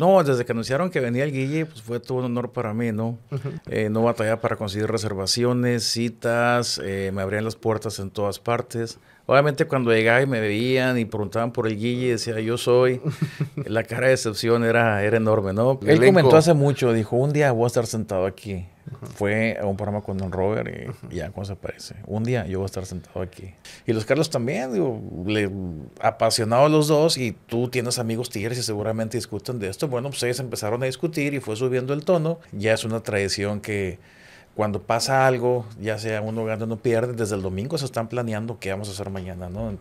No, desde que anunciaron que venía el Guille, pues fue todo un honor para mí, ¿no? Eh, no batallaba para conseguir reservaciones, citas, eh, me abrían las puertas en todas partes. Obviamente cuando llegaba y me veían y preguntaban por el Guille, decía yo soy, la cara de decepción era, era enorme, ¿no? Él comentó hace mucho, dijo, un día voy a estar sentado aquí. Fue a un programa con Don Robert y, ya, ¿cómo se parece? Un día yo voy a estar sentado aquí. Y los Carlos también, digo, le, apasionados los dos y tú tienes amigos tigres y seguramente discuten de esto. Bueno, pues ellos empezaron a discutir y fue subiendo el tono. Ya es una tradición que cuando pasa algo, ya sea uno gana o no pierde, desde el domingo se están planeando qué vamos a hacer mañana, ¿no?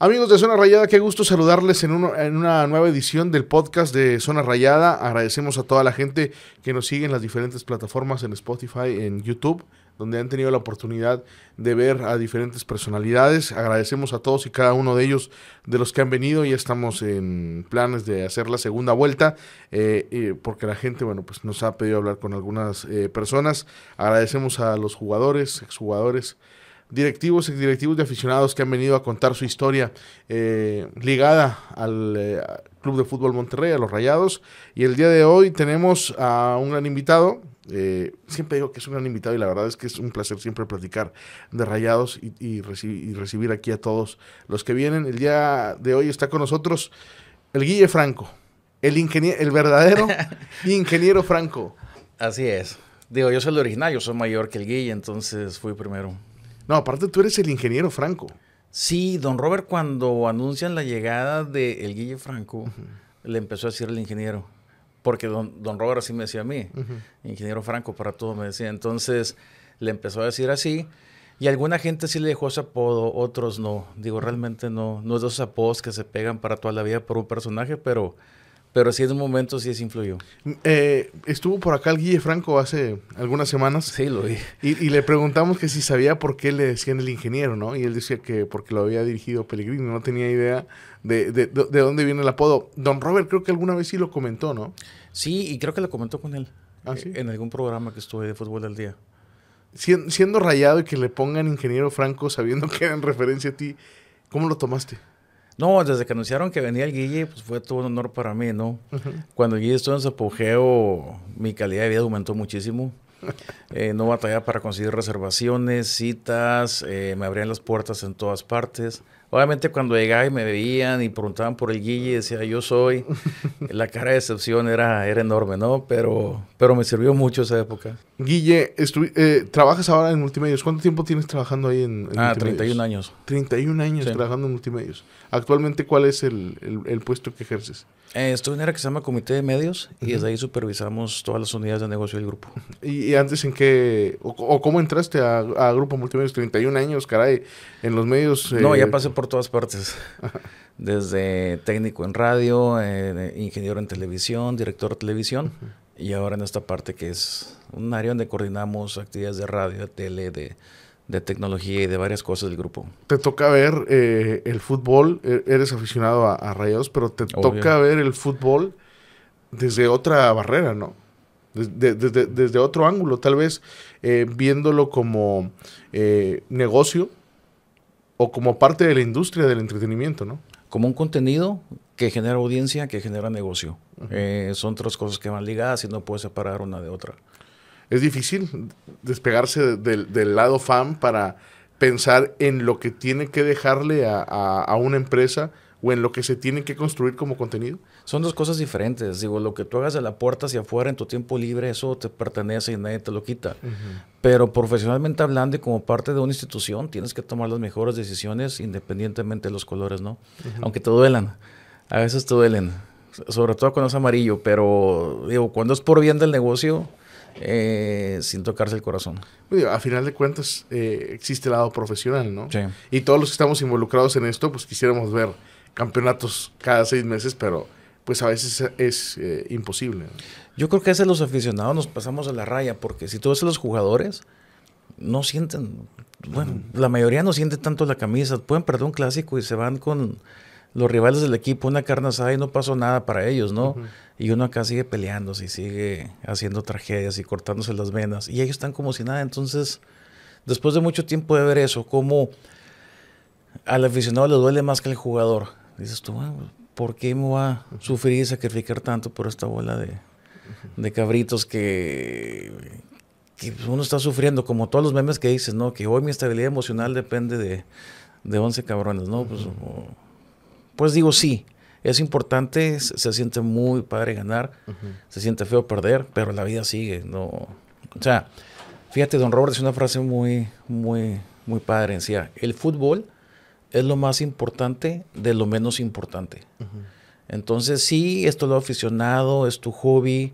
Amigos de Zona Rayada, qué gusto saludarles en, en, una nueva edición del podcast de Zona Rayada. Agradecemos a toda la gente que nos sigue en las diferentes plataformas, en Spotify, en YouTube, donde han tenido la oportunidad de ver a diferentes personalidades. Agradecemos a todos y cada uno de ellos de los que han venido. Ya estamos en planes de hacer la segunda vuelta, eh, porque la gente, bueno, pues nos ha pedido hablar con algunas eh, personas. Agradecemos a los jugadores, exjugadores directivos y directivos de aficionados que han venido a contar su historia eh, ligada al Club de Fútbol Monterrey, a los Rayados. Y el día de hoy tenemos a un gran invitado, eh, siempre digo que es un gran invitado y la verdad es que es un placer siempre platicar de rayados y, recibir aquí a todos los que vienen. El día de hoy está con nosotros el Guille Franco, el, ingeniero, el verdadero ingeniero Franco. Así es. Digo, yo soy el original, yo soy mayor que el Guille, entonces fui primero. No, aparte tú eres el ingeniero Franco. Sí, don Robert cuando anuncian la llegada de el Guille Franco, le empezó a decir el ingeniero porque don, don Robert así me decía a mí, ingeniero Franco para todo me decía. Entonces le empezó a decir así. Y alguna gente sí le dejó ese apodo, otros no. Digo, realmente no, no es de esos apodos que se pegan para toda la vida por un personaje, pero, pero sí en un momento sí es influyó. Eh, estuvo por acá el Guille Franco hace algunas semanas. Sí, lo vi. Y, le preguntamos que si sabía por qué le decían el ingeniero, ¿no? Y él decía que porque lo había dirigido Pellegrino, no tenía idea de, de, de, dónde viene el apodo. Don Robert creo que alguna vez sí lo comentó, ¿no? Sí, y creo que lo comentó con él. ¿Ah, sí? En algún programa que estuve de fútbol del día. siendo rayado y que le pongan ingeniero Franco sabiendo que era en referencia a ti, ¿cómo lo tomaste? No, desde que anunciaron que venía el Guille, pues fue todo un honor para mí, ¿no? Cuando el Guille estuvo en su apogeo, mi calidad de vida aumentó muchísimo. Eh, no batallaba para conseguir reservaciones, citas, eh, me abrían las puertas en todas partes. Obviamente cuando llegaba y me veían y preguntaban por el Guille, decía yo soy, la cara de decepción era, era enorme, ¿no? Pero, pero me sirvió mucho esa época. Guille, eh, trabajas ahora en multimedios. ¿Cuánto tiempo tienes trabajando ahí en, en Ah, 31 años. 31 años trabajando en multimedios. Actualmente, ¿cuál es el, el, puesto que ejerces? Eh, estoy en una área que se llama Comité de Medios y desde ahí supervisamos todas las unidades de negocio del grupo. ¿Y, antes en qué, o, cómo entraste a, a, Grupo Multimedios? 31 años, caray, en los medios. No, ya eh, pasé por todas partes. Desde técnico en radio, eh, ingeniero en televisión, director de televisión y ahora en esta parte que es un área donde coordinamos actividades de radio, de tele, de de tecnología y de varias cosas del grupo. Te toca ver eh, el fútbol, e-, eres aficionado a, a Rayados, pero te toca ver el fútbol desde otra barrera, ¿no? Desde, desde, otro ángulo, tal vez eh, viéndolo como eh, negocio o como parte de la industria del entretenimiento, ¿no? Como un contenido que genera audiencia, que genera negocio. son tres cosas que van ligadas y no puedes separar una de otra es difícil despegarse del, lado fan para pensar en lo que tiene que dejarle a, una empresa o en lo que se tiene que construir como contenido? Son dos cosas diferentes. Digo, lo que tú hagas de la puerta hacia afuera en tu tiempo libre, eso te pertenece y nadie te lo quita. Pero profesionalmente hablando y como parte de una institución, tienes que tomar las mejores decisiones independientemente de los colores, ¿no? Aunque te duelan. A veces te duelen. Sobre todo cuando es amarillo. Pero, digo, cuando es por bien del negocio, eh, sin tocarse el corazón. A final de cuentas, eh, existe el lado profesional, ¿no? Sí. Y todos los que estamos involucrados en esto, pues quisiéramos ver campeonatos cada seis meses, pero pues a veces es eh, imposible. Yo creo que a veces los aficionados nos pasamos a la raya, porque si tú ves a los jugadores, no sienten, bueno, la mayoría no siente tanto la camisa, pueden perder un clásico y se van con los rivales del equipo, una carne asada y no pasó nada para ellos, ¿no? Y uno acá sigue peleándose y sigue haciendo tragedias y cortándose las venas. Y ellos están como si nada. Entonces, después de mucho tiempo de ver eso, como al aficionado le duele más que al jugador. Dices tú, ¿por qué me voy a sufrir y sacrificar tanto por esta bola de, de cabritos que, que uno está sufriendo? Como todos los memes que dices, ¿no? Que hoy mi estabilidad emocional depende de, de 11 cabrones, ¿no? Pues, o- pues digo, sí, es importante, se, se siente muy padre ganar, se siente feo perder, pero la vida sigue, ¿no? O sea, fíjate, don Robert es una frase muy, muy, muy padre. Decía, el fútbol es lo más importante de lo menos importante. Entonces, sí, esto lo aficionado, es tu hobby,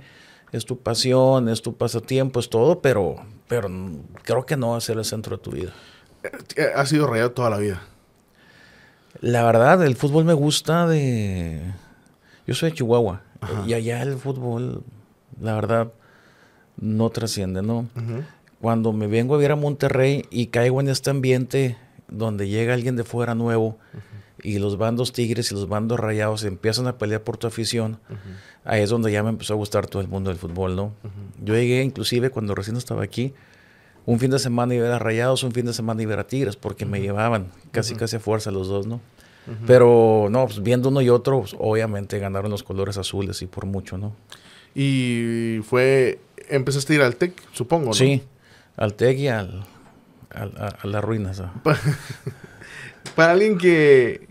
es tu pasión, es tu pasatiempo, es todo, pero, pero creo que no va a ser el centro de tu vida. Eh, Ha sido rayado toda la vida. La verdad, el fútbol me gusta de... Yo soy de Chihuahua Ajá. y allá el fútbol, la verdad, no trasciende, ¿no? Cuando me vengo a ver a Monterrey y caigo en este ambiente donde llega alguien de fuera nuevo y los bandos tigres y los bandos rayados empiezan a pelear por tu afición, ahí es donde ya me empezó a gustar todo el mundo del fútbol, ¿no? Yo llegué inclusive cuando recién estaba aquí, un fin de semana iba a rayados, un fin de semana iba a tigres, porque me llevaban casi casi a fuerza los dos, ¿no? Pero no, pues, viendo uno y otro, pues, obviamente ganaron los colores azules y por mucho, ¿no? Y fue. Empezaste a ir al TEC, supongo, ¿no? Sí, al TEC y al, al- a, a las ruinas. ¿ah? Para alguien que,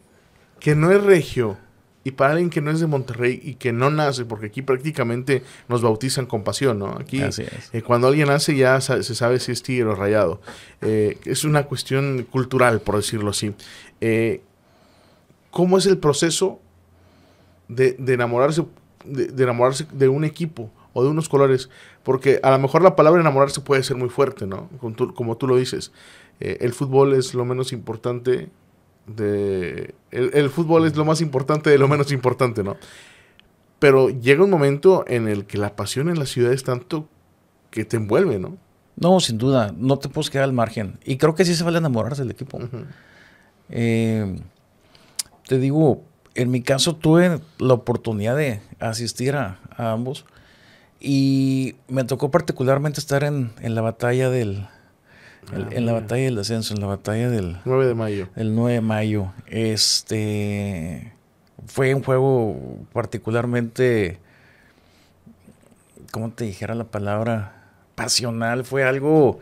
que no es regio y para alguien que no es de Monterrey y que no nace, porque aquí prácticamente nos bautizan con pasión, ¿no? Aquí Así es. eh, cuando alguien nace ya sa- se sabe si es tigre o rayado. Eh, es una cuestión cultural, por decirlo así. Eh, ¿Cómo es el proceso de, de enamorarse, de, de enamorarse de un equipo o de unos colores? Porque a lo mejor la palabra enamorarse puede ser muy fuerte, ¿no? Como tú, como tú lo dices. El fútbol es lo menos importante de... El, el fútbol es lo más importante de lo menos importante, ¿no? Pero llega un momento en el que la pasión en la ciudad es tanto que te envuelve, ¿no? No, sin duda, no te puedes quedar al margen. Y creo que sí se vale enamorarse del equipo. Eh, te digo, en mi caso tuve la oportunidad de asistir a, a ambos y me tocó particularmente estar en, en la batalla del... el- Ah, en la batalla del descenso, en la batalla del, 9 de mayo. el 9 de mayo. Este fue un juego particularmente, ¿cómo te dijera la palabra? Pasional. Fue algo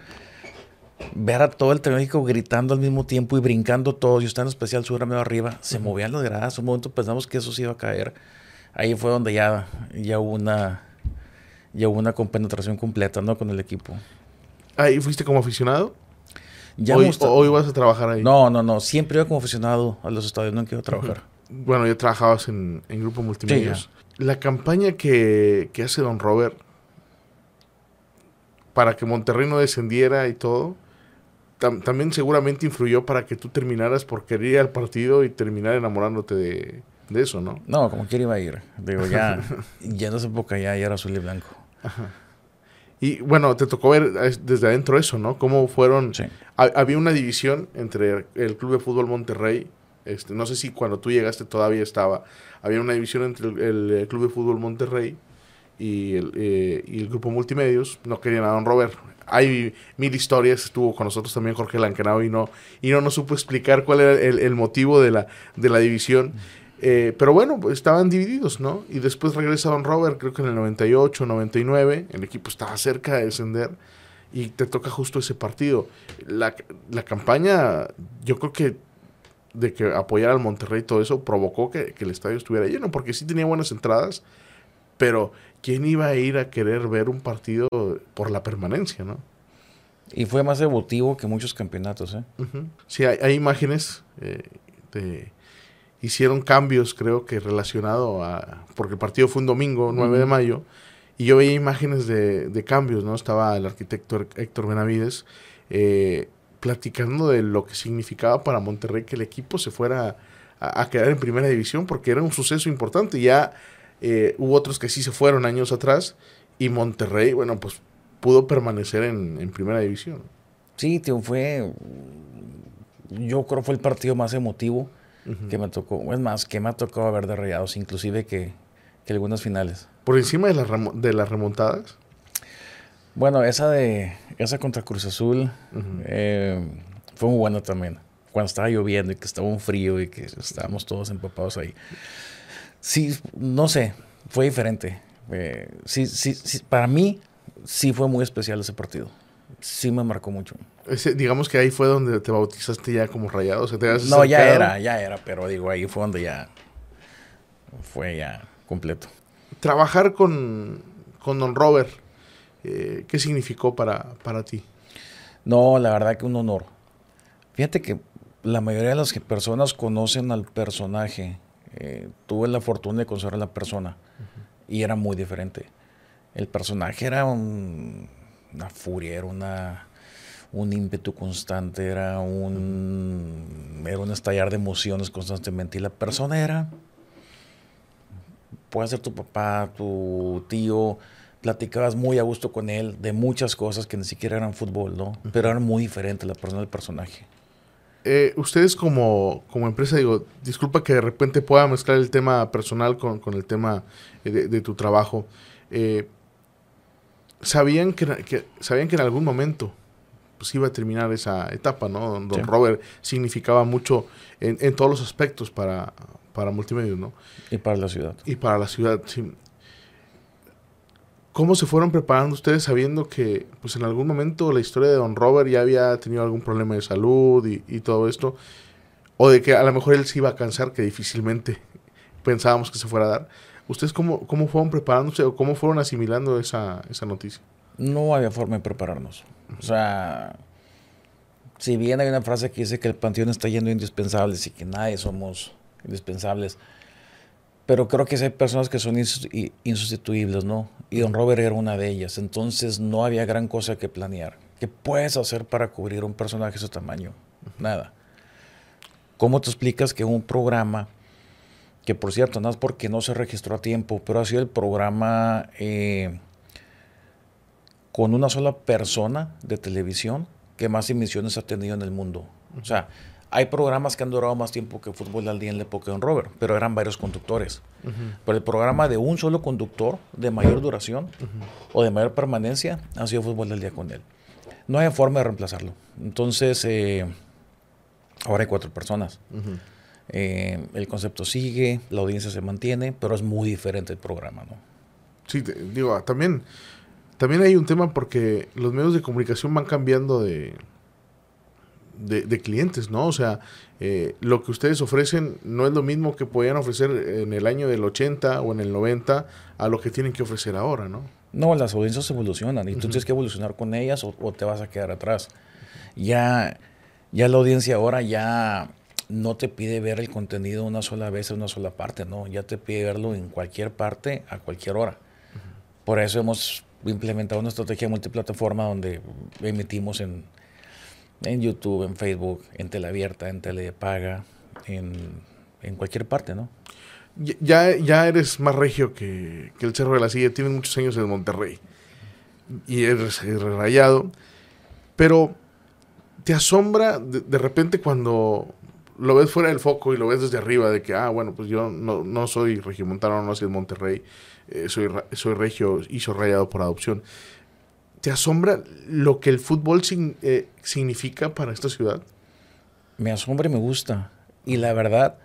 ver a todo el Tecnológico gritando al mismo tiempo y brincando todos. Y usted en especial su medio arriba. Se movían las gradas. Un momento pensamos que eso se iba a caer. Ahí fue donde ya, ya hubo una ya hubo una compenetración completa, ¿no? Con el equipo. Ahí fuiste como aficionado. Ya hoy, hoy vas a trabajar ahí. No, no, no. Siempre iba como aficionado a los estadios. No quiero trabajar. Bueno, ya trabajabas en, en Grupo Multimedios. la campaña que, que hace Don Robert para que Monterrey no descendiera y todo, tam- también seguramente influyó para que tú terminaras por querer ir al partido y terminar enamorándote de, de eso, ¿no? No, como quiera iba a ir. Digo, ya, ya en esa época ya, ya era azul y blanco. Y bueno, te tocó ver eh, desde adentro eso, ¿no? Cómo fueron... Sí. Ha- había una división entre el Club de Fútbol Monterrey, este, no sé si cuando tú llegaste todavía estaba, había una división entre el, el, eh, Club de Fútbol Monterrey y el, eh, y el Grupo Multimedios, no querían a Don Robert. Hay mil historias, estuvo con nosotros también Jorge Lancanao y no, y no nos supo explicar cuál era el, el motivo de la, de la división. Eh, pero bueno, pues estaban divididos, ¿no? Y después regresa Don Robert, creo que en el 98, 99, el equipo estaba cerca de descender y te toca justo ese partido. La, la campaña, yo creo que de que apoyar al Monterrey y todo eso provocó que, que el estadio estuviera lleno, porque sí tenía buenas entradas, pero ¿quién iba a ir a querer ver un partido por la permanencia, no? Y fue más emotivo que muchos campeonatos, ¿eh? Sí, hay, hay imágenes, eh, de- hicieron cambios, creo que relacionado a, porque el partido fue un domingo, 9 de mayo, y yo veía imágenes de, de cambios, ¿no? Estaba el arquitecto Héctor Benavides eh, platicando de lo que significaba para Monterrey que el equipo se fuera a, a quedar en primera división, porque era un suceso importante. Ya eh, hubo otros que sí se fueron años atrás, y Monterrey, bueno, pues pudo permanecer en, en primera división. Sí, tío, fue. Yo creo fue el partido más emotivo Que me tocó. Es más, que me ha tocado ver de rayados, inclusive que, que algunas finales. Por encima de, las remo- de las remontadas. Bueno, esa de. Esa contra Cruz Azul eh, fue muy buena también. Cuando estaba lloviendo y que estaba un frío y que estábamos todos empapados ahí. Sí, no sé, fue diferente. Eh, sí, sí, sí, para mí sí fue muy especial ese partido. Sí me marcó mucho. Ese, digamos que ahí fue donde te bautizaste ya como rayado. O sea, te no, ya era, ya era, pero digo, ahí fue donde ya fue ya completo. Trabajar con, con Don Robert, eh, ¿qué significó para, para ti? No, la verdad que un honor. Fíjate que la mayoría de las personas conocen al personaje. Eh, tuve la fortuna de conocer a la persona y era muy diferente. El personaje era una furia, era una, un ímpetu constante, era un, era un estallar de emociones constantemente. Y la persona era, puede ser tu papá, tu tío, platicabas muy a gusto con él de muchas cosas que ni siquiera eran fútbol, ¿no? Pero era muy diferente la persona del personaje. Eh, ustedes como, como, empresa, digo, disculpa que de repente pueda mezclar el tema personal con, el tema eh, de, tu trabajo. Eh, sabían que, sabían que en algún momento pues iba a terminar esa etapa, ¿no? Don Robert significaba mucho en, en, todos los aspectos para, para Multimedios, ¿no? Y para la ciudad. Y para la ciudad, sí. ¿Cómo se fueron preparando ustedes sabiendo que pues en algún momento la historia de Don Robert ya había tenido algún problema de salud y, todo esto? O de que a lo mejor él se iba a cansar, que difícilmente pensábamos que se fuera a dar. ¿Ustedes cómo, cómo fueron preparándose o cómo fueron asimilando esa, esa noticia? No había forma de prepararnos. O sea, si bien hay una frase que dice que el panteón está yendo indispensables y que nadie somos indispensables, pero creo que hay personas que son insustituibles, ¿no? Y Don Robert era una de ellas. Entonces no había gran cosa que planear. ¿Qué puedes hacer para cubrir un personaje de ese tamaño? Nada. ¿Cómo te explicas que un programa, que por cierto, no es porque no se registró a tiempo, pero ha sido el programa eh, con una sola persona de televisión que más emisiones ha tenido en el mundo? O sea, hay programas que han durado más tiempo que Fútbol al Día en la época de Don Robert, pero eran varios conductores. Pero el programa de un solo conductor, de mayor duración o de mayor permanencia, ha sido Fútbol al Día con él. No hay forma de reemplazarlo. Entonces, eh, ahora hay cuatro personas. Eh, el concepto sigue, la audiencia se mantiene, pero es muy diferente el programa, ¿no? Sí, digo, también, también hay un tema porque los medios de comunicación van cambiando de, de, clientes, ¿no? O sea, eh, lo que ustedes ofrecen no es lo mismo que podían ofrecer en el año del 80 o en el 90 a lo que tienen que ofrecer ahora, ¿no? No, las audiencias evolucionan y tú tienes que evolucionar con ellas o, te vas a quedar atrás. Ya, ya la audiencia ahora ya no te pide ver el contenido una sola vez en una sola parte, ¿no? Ya te pide verlo en cualquier parte, a cualquier hora. Por eso hemos implementado una estrategia multiplataforma donde emitimos en en YouTube, en Facebook, en Teleabierta, en Telepaga, en, en cualquier parte, ¿no? Ya, ya eres más regio que, el Cerro de la Silla, tienes muchos años en Monterrey y eres, rayado, pero te asombra de, repente cuando lo ves fuera del foco y lo ves desde arriba, de que, ah, bueno, pues yo no, no soy regiomontano, no soy de Monterrey, eh, soy, soy regio, hizo rayado por adopción. ¿Te asombra lo que el fútbol eh, significa para esta ciudad? Me asombra y me gusta. Y la verdad,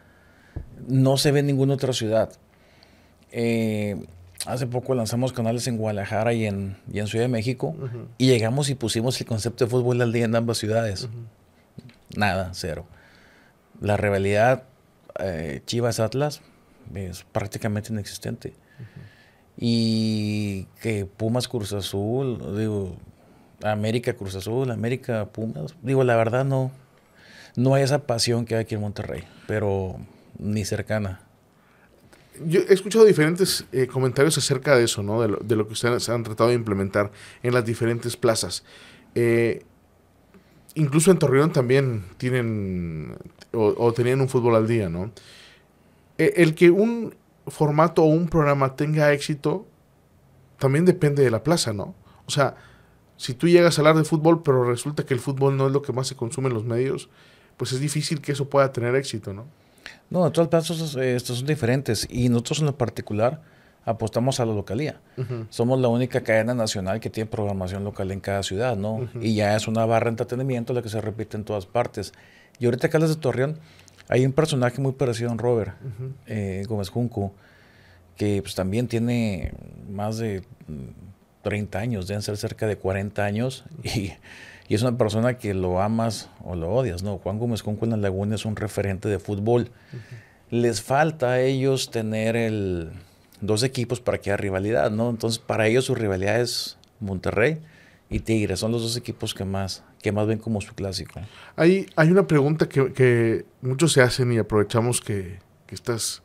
no se ve en ninguna otra ciudad. Eh, hace poco lanzamos canales en Guadalajara y en, en Ciudad de México y llegamos y pusimos el concepto de fútbol al día en ambas ciudades. Nada, cero. La rivalidad eh, Chivas-Atlas es prácticamente inexistente. Y que Pumas Cruz Azul, digo, América Cruz Azul, América Pumas, digo, la verdad no, no hay esa pasión que hay aquí en Monterrey, pero ni cercana. Yo he escuchado diferentes eh, comentarios acerca de eso, ¿no? De lo, que ustedes han tratado de implementar en las diferentes plazas. Eh, incluso en Torreón también tienen o, tenían un fútbol al día, ¿no? E, el que un formato o un programa tenga éxito, también depende de la plaza, ¿no? O sea, si tú llegas a hablar de fútbol, pero resulta que el fútbol no es lo que más se consume en los medios, pues es difícil que eso pueda tener éxito, ¿no? No, todas las plazas eh, estos son diferentes y nosotros en lo particular apostamos a la localía. Somos la única cadena nacional que tiene programación local en cada ciudad, ¿no? Y ya es una barra de entretenimiento la que se repite en todas partes. Y ahorita que hablas de Torreón, Hay un personaje muy parecido a un Robert, eh, Gómez Junco, que pues, también tiene más de 30 años, deben ser cerca de 40 años, y, y, es una persona que lo amas o lo odias, ¿no? Juan Gómez Junco en la Laguna es un referente de fútbol. Les falta a ellos tener el, dos equipos para que haya rivalidad, ¿no? Entonces, para ellos su rivalidad es Monterrey y Tigres, son los dos equipos que más, que más ven como su clásico. Hay, hay una pregunta que, que muchos se hacen y aprovechamos que, que estás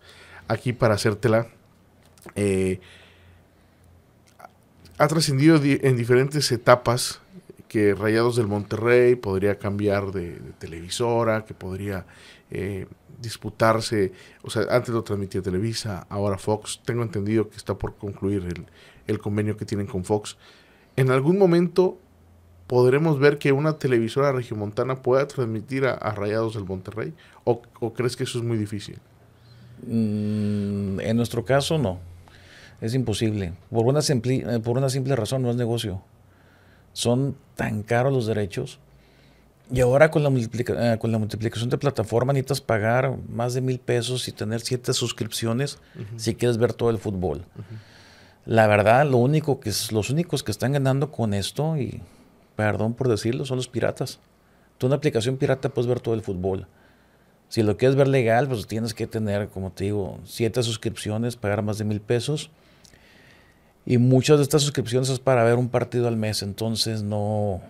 aquí para hacértela. Eh, ha trascendido en diferentes etapas que Rayados del Monterrey podría cambiar de, televisora, que podría eh, disputarse, o sea, antes lo transmitía Televisa, ahora Fox, tengo entendido que está por concluir el, el convenio que tienen con Fox. En algún momento podremos ver que una televisora regiomontana pueda transmitir a, Rayados del Monterrey, ¿O, crees que eso es muy difícil? Mm, en nuestro caso, no. Es imposible. Por una, simple, eh, por una simple razón, no es negocio. Son tan caros los derechos y ahora con la, eh, con la multiplicación de plataforma necesitas pagar más de mil pesos y tener siete suscripciones si quieres ver todo el fútbol. La verdad, lo único que es, los únicos que están ganando con esto, y perdón por decirlo, son los piratas. Tú una aplicación pirata puedes ver todo el fútbol. Si lo quieres ver legal, pues tienes que tener, como te digo, siete suscripciones, pagar más de mil pesos. Y muchas de estas suscripciones es para ver un partido al mes, entonces no,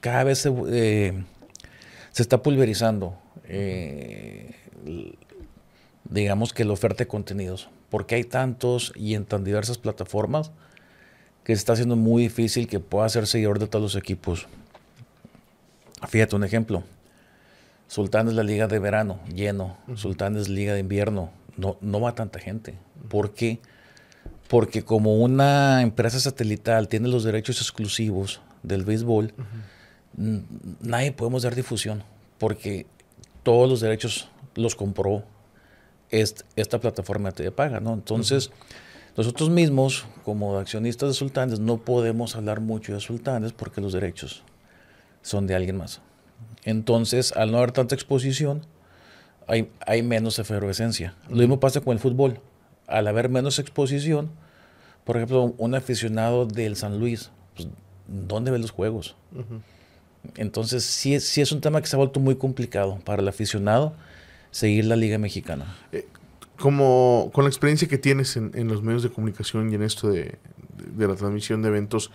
cada vez se, eh, está pulverizando, eh, digamos que la oferta de contenidos, porque hay tantos y en tan diversas plataformas que se está haciendo muy difícil que pueda ser seguidor de todos los equipos. Fíjate un ejemplo. Sultán es la liga de verano, lleno. Sultán es liga de invierno, no, no va tanta gente. ¿Por qué? Porque como una empresa satelital tiene los derechos exclusivos del béisbol, nadie podemos dar difusión porque todos los derechos los compró esta plataforma de paga, ¿no? Entonces, nosotros mismos, como accionistas de Sultanes, no podemos hablar mucho de Sultanes porque los derechos son de alguien más. Entonces, al no haber tanta exposición, hay, hay menos efervescencia. Lo mismo pasa con el fútbol. Al haber menos exposición, por ejemplo, un aficionado del San Luis, pues, ¿dónde ve los juegos? Entonces, sí, sí es un tema que se ha vuelto muy complicado para el aficionado seguir la Liga Mexicana. Eh, como con la experiencia que tienes en, en, los medios de comunicación y en esto de, de la transmisión de eventos,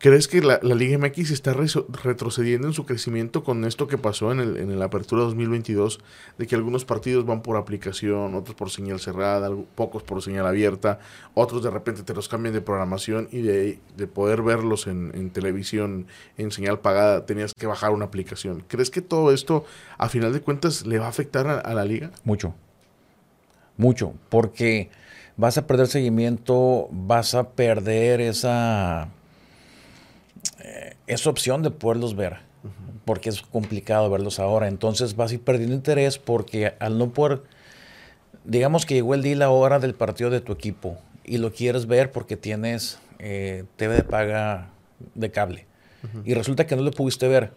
¿Crees que la, Liga MX está retrocediendo en su crecimiento con esto que pasó en, el, en la apertura 2022? De que algunos partidos van por aplicación, otros por señal cerrada, pocos por señal abierta, otros de repente te los cambian de programación y de, de poder verlos en, en, televisión en señal pagada tenías que bajar una aplicación. ¿Crees que todo esto, a final de cuentas, le va a afectar a la liga? Mucho. Mucho. Porque vas a perder seguimiento, vas a perder esa eh, es opción de poderlos ver, porque es complicado verlos ahora. Entonces vas a ir perdiendo interés porque al no poder, digamos que llegó el día y la hora del partido de tu equipo y lo quieres ver porque tienes eh, TV de paga de cable y resulta que no lo pudiste ver.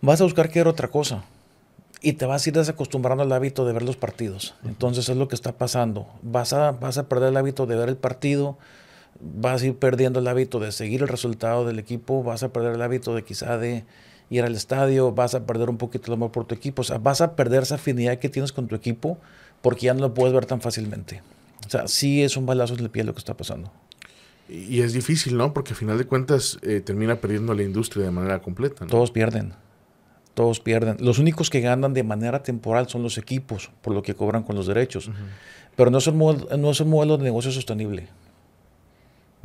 Vas a buscar que era otra cosa y te vas a ir desacostumbrando al hábito de ver los partidos. Entonces es lo que está pasando. Vas a, vas a perder el hábito de ver el partido vas a ir perdiendo el hábito de seguir el resultado del equipo, vas a perder el hábito de quizá de ir al estadio, vas a perder un poquito el amor por tu equipo, o sea, vas a perder esa afinidad que tienes con tu equipo porque ya no lo puedes ver tan fácilmente. O sea, sí es un balazo en el pie lo que está pasando. Y es difícil, ¿no? Porque al final de cuentas eh, termina perdiendo la industria de manera completa. Todos pierden. Todos pierden. Los únicos que ganan de manera temporal son los equipos, por lo que cobran con los derechos. Pero no es, un no es un modelo de negocio sostenible.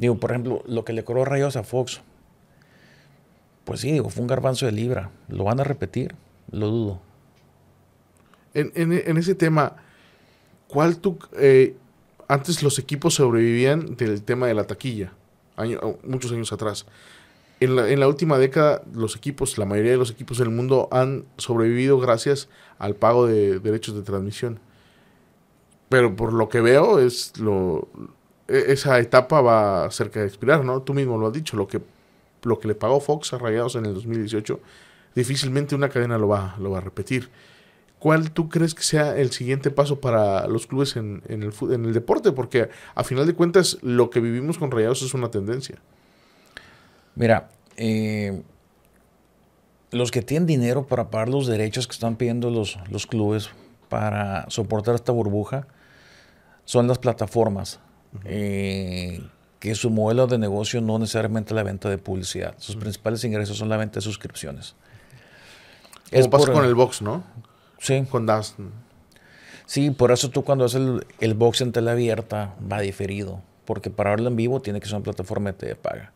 Digo, por ejemplo, lo que le cobró Rayos a Fox, pues sí, digo, fue un garbanzo de libra. ¿Lo van a repetir? Lo dudo. En, ese tema, ¿cuál tú... Eh, antes los equipos sobrevivían del tema de la taquilla, muchos años atrás. En la, en la, última década, los equipos, la mayoría de los equipos del mundo han sobrevivido gracias al pago de derechos de transmisión. Pero por lo que veo, es lo, esa etapa va cerca de expirar, ¿no? Tú mismo lo has dicho, lo que, lo que le pagó Fox a Rayados en el 2018, difícilmente una cadena lo va, lo va a repetir. ¿cuál tú crees que sea el siguiente paso para los clubes en, en, el, en el deporte? Porque a final de cuentas lo que vivimos con Rayados es una tendencia. Mira, eh, los que tienen dinero para pagar los derechos que están pidiendo los, los clubes para soportar esta burbuja son las plataformas. Eh, que su modelo de negocio no necesariamente la venta de publicidad. Sus principales ingresos son la venta de suscripciones. es pasa con el box, ¿no? Sí. Con Das. Sí, por eso tú cuando haces el, el box en tela abierta va diferido. Porque para verlo en vivo tiene que ser una plataforma de TV paga.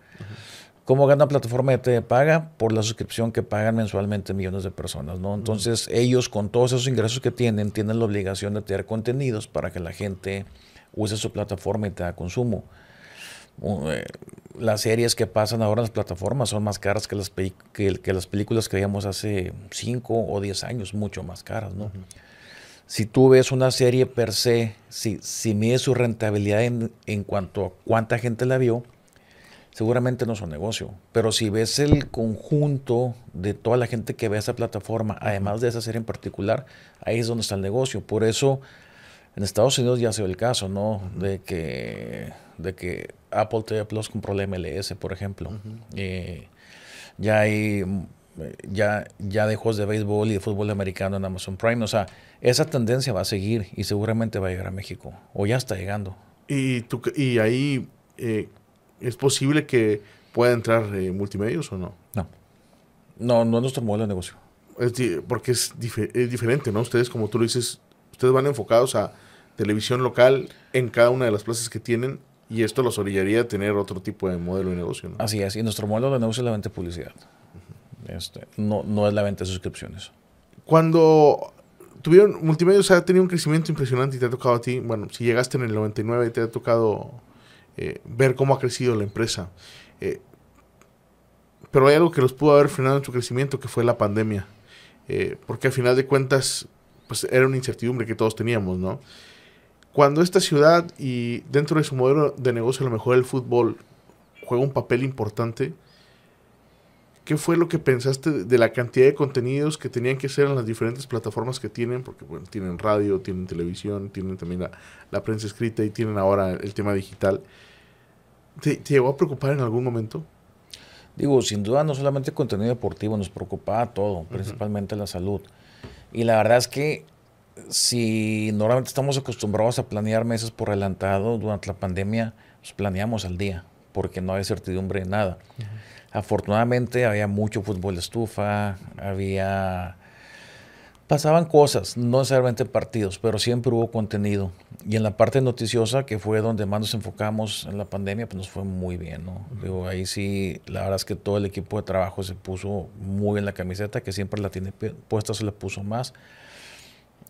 ¿Cómo gana plataforma de TV paga? Por la suscripción que pagan mensualmente millones de personas, ¿no? Entonces ellos con todos esos ingresos que tienen, tienen la obligación de tener contenidos para que la gente use su plataforma y te da consumo. Eh, las series que pasan ahora en las plataformas son más caras que las, que, las películas que veíamos hace 5 o 10 años, mucho más caras, ¿no? Si tú ves una serie per se, si, si mides su rentabilidad en, en, cuanto a cuánta gente la vio, seguramente no es un negocio. Pero si ves el conjunto de toda la gente que ve esa plataforma, además de esa serie en particular, ahí es donde está el negocio. Por eso en Estados Unidos ya se ve el caso, ¿no? De que, de que Apple TV Plus compró la MLS, por ejemplo. Eh, ya hay ya, ya de juegos de béisbol y de fútbol americano en Amazon Prime. O sea, esa tendencia va a seguir y seguramente va a llegar a México. O ya está llegando. ¿Y, tú, y ahí eh, es posible que pueda entrar eh, multimedios o no? No. No, no es nuestro modelo de negocio. porque es, es diferente, ¿no? Ustedes, como tú lo dices, ustedes van enfocados a televisión local en cada una de las plazas que tienen y esto los orillaría a tener otro tipo de modelo de negocio. ¿no? Así es, y nuestro modelo de negocio es la venta de publicidad. este, no, no es la venta de suscripciones. Cuando tuvieron, Multimedios ha tenido un crecimiento impresionante y te ha tocado a ti, bueno, si llegaste en el 99 te ha tocado eh, ver cómo ha crecido la empresa. Eh, pero hay algo que los pudo haber frenado en su crecimiento, que fue la pandemia. Eh, porque al final de cuentas, pues era una incertidumbre que todos teníamos, ¿no? Cuando esta ciudad y dentro de su modelo de negocio a lo mejor el fútbol juega un papel importante, ¿qué fue lo que pensaste de la cantidad de contenidos que tenían que ser en las diferentes plataformas que tienen? Porque bueno, tienen radio, tienen televisión, tienen también la, prensa escrita y tienen ahora el tema digital. ¿Te, llegó a preocupar en algún momento? Digo, sin duda no solamente el contenido deportivo, nos preocupaba todo, principalmente la salud. Y la verdad es que si normalmente estamos acostumbrados a planear meses por adelantado, durante la pandemia pues planeamos al día, porque no había certidumbre de nada. Afortunadamente había mucho fútbol de estufa, había... Pasaban cosas, no necesariamente partidos, pero siempre hubo contenido. Y en la parte noticiosa, que fue donde más nos enfocamos en la pandemia, pues nos fue muy bien, ¿no? Digo, ahí sí, la verdad es que todo el equipo de trabajo se puso muy en la camiseta, que siempre la tiene puesta, se la puso más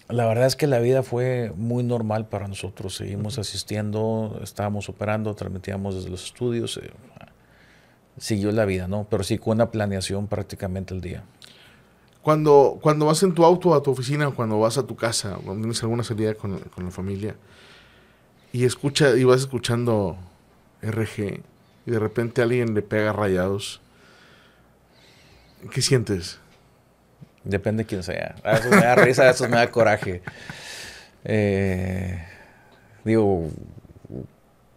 la verdad es que la vida fue muy normal para nosotros. Seguimos asistiendo, estábamos operando, transmitíamos desde los estudios. Eh, siguió la vida, ¿no? Pero sí con una planeación prácticamente el día. Cuando, cuando vas en tu auto a tu oficina, cuando vas a tu casa, cuando tienes alguna salida con, con la familia, y escucha, y vas escuchando RG, y de repente alguien le pega rayados, ¿qué sientes? Depende de quién sea. A veces me da risa, a veces me da coraje. Eh, digo,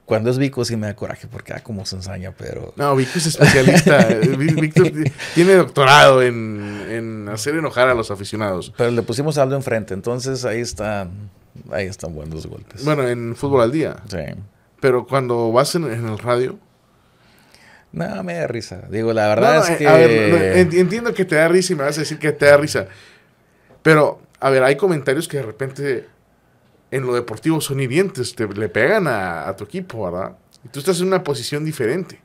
cuando es Vico sí me da coraje porque da como se ensaña, pero... No, Vico es especialista. Víctor tiene doctorado en, en, hacer enojar a los aficionados. Pero le pusimos algo enfrente, entonces ahí están, ahí están buenos golpes. Bueno, en fútbol al día. Sí. Pero cuando vas en el radio, no, me da risa. Digo, la verdad es eh, que. A ver, entiendo que te da risa y me vas a decir que te da risa. Pero, a ver, hay comentarios que de repente en lo deportivo son hirientes, te le pegan a, tu equipo, ¿verdad? Y tú estás en una posición diferente.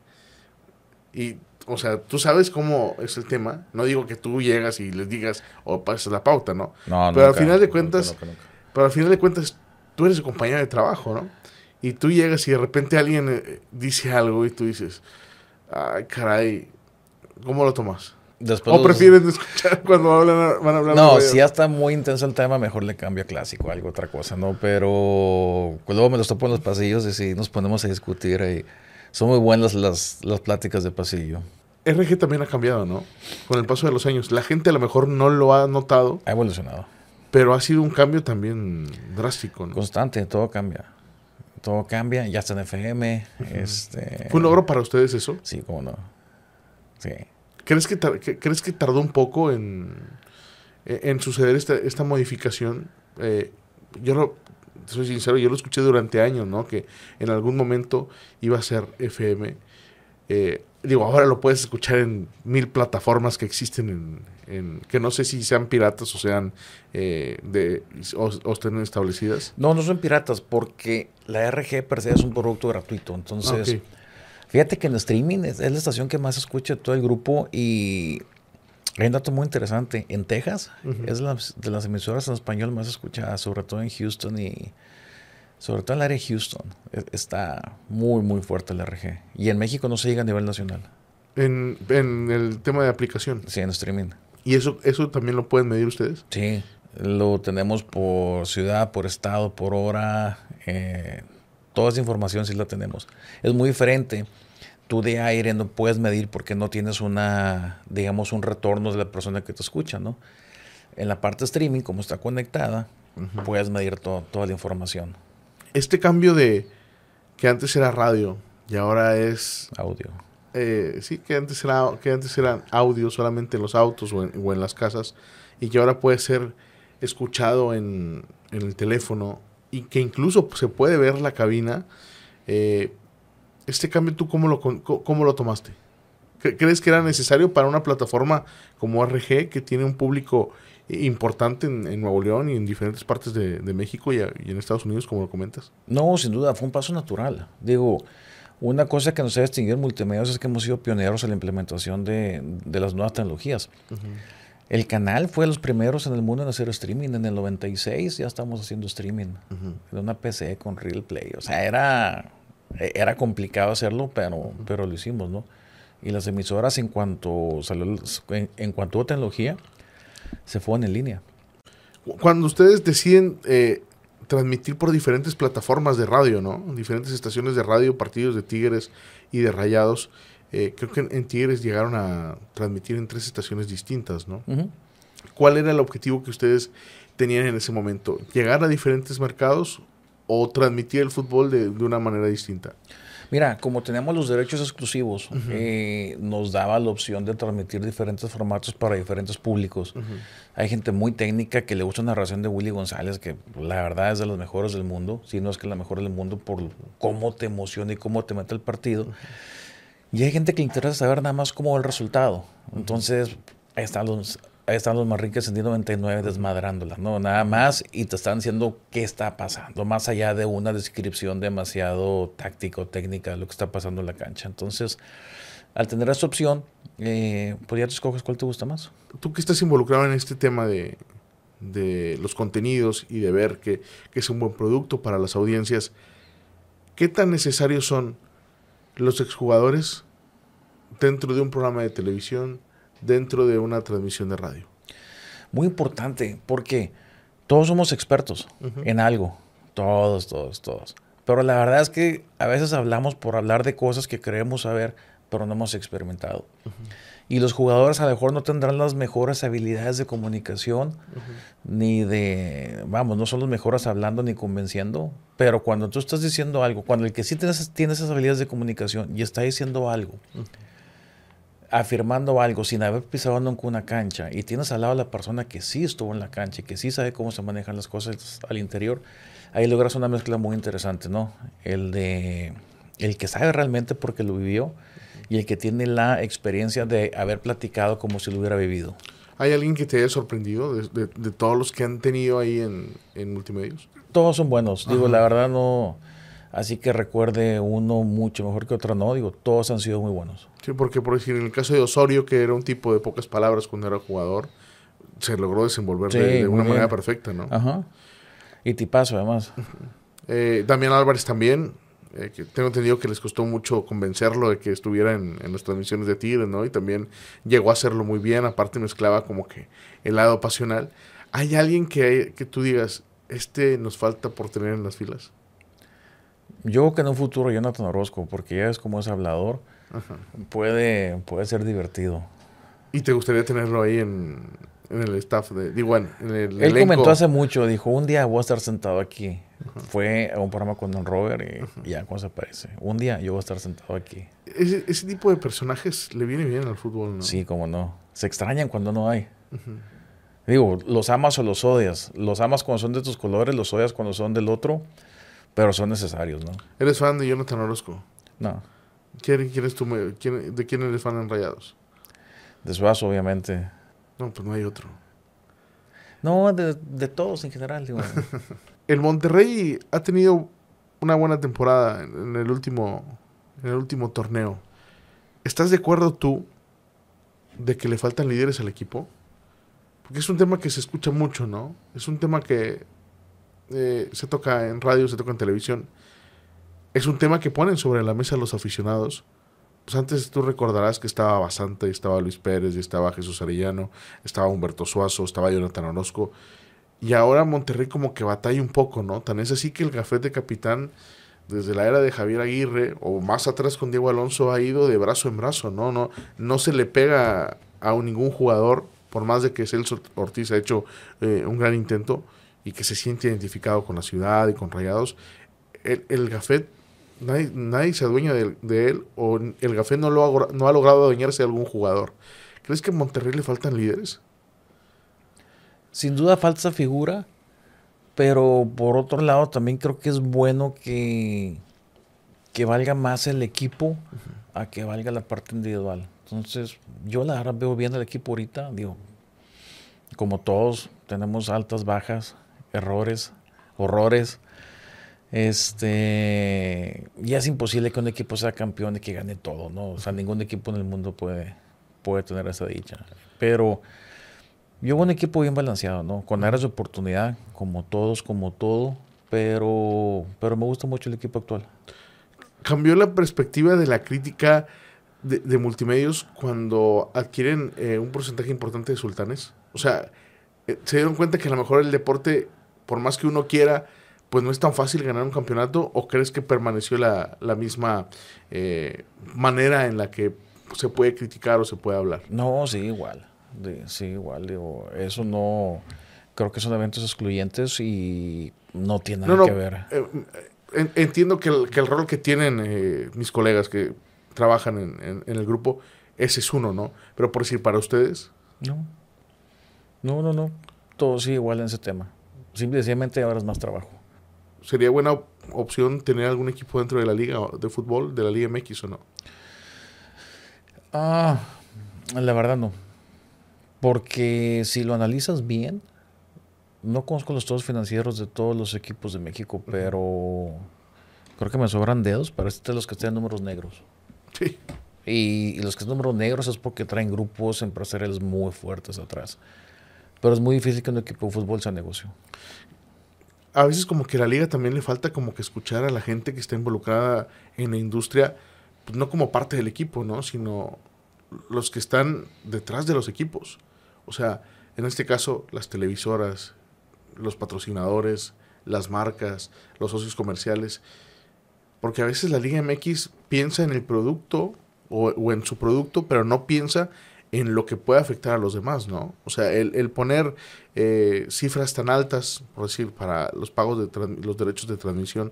Y, o sea, tú sabes cómo es el tema. No digo que tú llegas y les digas o pases la pauta, ¿no? No, Pero al final de cuentas, pero al final de cuentas, tú eres compañero de trabajo, ¿no? Y tú llegas y de repente alguien eh, dice algo y tú dices, Ay, caray. ¿Cómo lo tomas? Después ¿O prefieren escuchar cuando hablan, van a hablar? No, si ya está muy intenso el tema, mejor le cambio a clásico, algo otra cosa, ¿no? Pero pues, luego me los topo en los pasillos y si nos ponemos a discutir ahí. Son muy buenas las, las pláticas de pasillo. RG también ha cambiado, ¿no? Con el paso de los años. La gente a lo mejor no lo ha notado. Ha evolucionado. Pero ha sido un cambio también drástico, ¿no? Constante, todo cambia. Todo cambia, ya está en FM. este, ¿Fue un logro para ustedes eso? Sí, cómo no. Sí. ¿Crees que, ¿crees que tardó un poco en, en suceder esta, esta modificación? Eh, yo lo, soy sincero, yo lo escuché durante años, ¿no? Que en algún momento iba a ser FM. Eh, digo, ahora lo puedes escuchar en mil plataformas que existen en, en- que no sé si sean piratas o sean eh, de o, o estén establecidas. No, no son piratas porque la RG per se es un producto gratuito. Entonces, Ah, fíjate que en streaming es, es la estación que más escucha todo el grupo y hay un dato muy interesante. En Texas es la- de las emisoras en español más escuchadas, sobre todo en Houston y sobre todo en el área de Houston. E- Está muy, muy fuerte la RG. Y en México no se llega a nivel nacional. En, en el tema de aplicación. Sí, en streaming. ¿Y eso, eso también lo pueden medir ustedes? Sí, lo tenemos por ciudad, por estado, por hora. eh, toda esa información sí la tenemos. Es muy diferente. Tú de aire no puedes medir porque no tienes una, digamos, un retorno de la persona que te escucha, ¿no? En la parte streaming, como está conectada, puedes medir to- toda la información, Este cambio de que antes era radio y ahora es audio. eh, sí que antes era que antes era audio solamente en los autos o en, o en las casas y que ahora puede ser escuchado en, en el teléfono y que incluso se puede ver la cabina eh, este cambio tú cómo lo cómo lo tomaste ¿Cre- crees que era necesario para una plataforma como RG que tiene un público importante en, en Nuevo León y en diferentes partes de, de México y, a- y en Estados Unidos como lo comentas No, sin duda, fue un paso natural. Digo, una cosa que nos ha distinguido en multimedios es que hemos sido pioneros en la implementación de, de las nuevas tecnologías. El canal fue de los primeros en el mundo en hacer streaming. En el 96 ya estamos haciendo streaming de una PC con Real Play. O sea, era, era complicado hacerlo, pero, pero lo hicimos, ¿no? Y las emisoras, en cuanto salió, en, en cuanto hubo tecnología, se fueron en línea. Cuando ustedes deciden eh, transmitir por diferentes plataformas de radio, ¿no? Diferentes estaciones de radio, partidos de Tigres y de Rayados, eh, creo que en, Tigres llegaron a transmitir en tres estaciones distintas, ¿no? ¿Cuál era el objetivo que ustedes tenían en ese momento? ¿Llegar a diferentes mercados o transmitir el fútbol de, de una manera distinta? Mira, como teníamos los derechos exclusivos, eh, nos daba la opción de transmitir diferentes formatos para diferentes públicos. Hay gente muy técnica que le gusta la narración de Willy González, que la verdad es de los mejores del mundo, si no es que la mejor del mundo por cómo te emociona y cómo te mete el partido. Y hay gente que le interesa saber nada más cómo va el resultado. Entonces, ahí están los, ahí están los marriques en 99 desmadrándola, ¿no? Nada más y te están diciendo qué está pasando, más allá de una descripción demasiado táctica o técnica de lo que está pasando en la cancha. Entonces, al tener esta opción, eh, pues ya tú escoges cuál te gusta más. Tú que estás involucrado en este tema de, de los contenidos y de ver que, que es un buen producto para las audiencias, ¿qué tan necesarios son los exjugadores dentro de un programa de televisión, dentro de una transmisión de radio? Muy importante, porque todos somos expertos en algo. Todos, todos, todos. Pero la verdad es que a veces hablamos por hablar de cosas que creemos saber, pero no hemos experimentado. Y los jugadores a lo mejor no tendrán las mejores habilidades de comunicación, ni de, vamos, no son los mejores hablando ni convenciendo, pero cuando tú estás diciendo algo, cuando el que sí tienes, tiene esas habilidades de comunicación y está diciendo algo, afirmando algo sin haber pisado nunca una cancha y tienes al lado a la persona que sí estuvo en la cancha y que sí sabe cómo se manejan las cosas al interior, ahí logras una mezcla muy interesante, ¿no? El de el que sabe realmente porque lo vivió y el que tiene la experiencia de haber platicado como si lo hubiera vivido. ¿Hay alguien que te haya sorprendido de, de- de todos los que han tenido ahí en, en multimedios? Todos son buenos, digo, la verdad no, así que recuerde uno mucho mejor que otro, no, digo, todos han sido muy buenos. Sí, porque por decir, en el caso de Osorio, que era un tipo de pocas palabras cuando era jugador, se logró desenvolver Sí, de, una manera perfecta, ¿no? Ajá. Y tipazo además. Eh, Damián Álvarez también, eh, que tengo entendido que les costó mucho convencerlo de que estuviera en, en las transmisiones de Tigres, ¿no? Y también llegó a hacerlo muy bien, aparte mezclaba como que el lado pasional. ¿Hay alguien que, que tú digas, este nos falta por tener en las filas? Yo creo que en un futuro Jonathan Orozco, porque ya es como es hablador, puede, puede ser divertido. ¿Y te gustaría tenerlo ahí en, en el staff, de, digo, en el Él comentó hace mucho, dijo, un día voy a estar sentado aquí. Fue a un programa con Don Robert y ya, ¿cómo se parece? Un día yo voy a estar sentado aquí. Ese, ese, tipo de personajes le viene bien al fútbol, ¿no? Sí, cómo no. Se extrañan cuando no hay. Digo, los amas o los odias. Los amas cuando son de tus colores, los odias cuando son del otro, pero son necesarios, ¿no? ¿Eres fan de Jonathan Orozco? No. ¿Quién, quién es tu, quién, ¿De quién eres fan en Rayados? De Suazo, obviamente. No, pues no hay otro. No, de, de todos en general. Digo. el Monterrey ha tenido una buena temporada en el último, en el último torneo. ¿Estás de acuerdo tú de que le faltan líderes al equipo? Porque es un tema que se escucha mucho, ¿no? Es un tema que eh, se toca en radio, se toca en televisión. Es un tema que ponen sobre la mesa los aficionados. Pues antes tú recordarás que estaba Basanta, estaba Luis Pérez, y estaba Jesús Arellano, estaba Humberto Suazo, estaba Jonathan Orozco. Y ahora Monterrey como que batalla un poco, ¿no? Tan es así que el gafete capitán, desde la era de Javier Aguirre, o más atrás con Diego Alonso, ha ido de brazo en brazo, ¿no? No, no se le pega a ningún jugador, por más de que Celso Ortiz ha hecho eh, un gran intento y que se siente identificado con la ciudad y con Rayados. El, el Gafet, nadie, nadie se adueña de, de, él, o el Gafet no, lo ha, no ha logrado adueñarse de algún jugador. ¿Crees que en Monterrey le faltan líderes? sin duda falta figura, pero por otro lado también creo que es bueno que, que valga más el equipo a que valga la parte individual. Entonces, yo la verdad veo bien el equipo ahorita, digo, como todos, tenemos altas, bajas, errores, horrores. Este, ya es imposible que un equipo sea campeón y que gane todo, ¿no? O sea, ningún equipo en el mundo puede, puede tener esa dicha. Pero yo un equipo bien balanceado, ¿no? Con áreas de oportunidad, como todos, como todo, pero, pero me gusta mucho el equipo actual. ¿Cambió la perspectiva de la crítica de, multimedios cuando adquieren eh, un porcentaje importante de sultanes? O sea, eh, ¿se dieron cuenta que a lo mejor el deporte, por más que uno quiera, pues no es tan fácil ganar un campeonato? ¿O crees que permaneció la, la misma eh, manera en la que se puede criticar o se puede hablar? No, sí, igual sí, igual, digo, eso no, creo que son eventos excluyentes y no tiene nada que ver. Eh, entiendo que el, que el, rol que tienen eh, mis colegas que trabajan en, en, el grupo, ese es uno, ¿no? Pero por decir, para ustedes. No. No, no, no. Todo sigue igual en ese tema. Simplemente ahora es más trabajo. ¿Sería buena opción tener algún equipo dentro de la liga de fútbol, de la Liga MX o no? Ah, la verdad no. Porque si lo analizas bien, no conozco los estados financieros de todos los equipos de México, pero creo que me sobran dedos para este los que estén números negros. Sí. Y, los que son números negros es porque traen grupos empresariales muy fuertes atrás. Pero es muy difícil que un equipo de fútbol sea negocio. A veces como que a la liga también le falta como que escuchar a la gente que está involucrada en la industria, pues no como parte del equipo, ¿no? Sino los que están detrás de los equipos. O sea, en este caso, las televisoras, los patrocinadores, las marcas, los socios comerciales. Porque a veces la Liga MX piensa en el producto o, en su producto, pero no piensa en lo que puede afectar a los demás, ¿no? O sea, el, poner eh, cifras tan altas, por decir, para los pagos de los derechos de transmisión,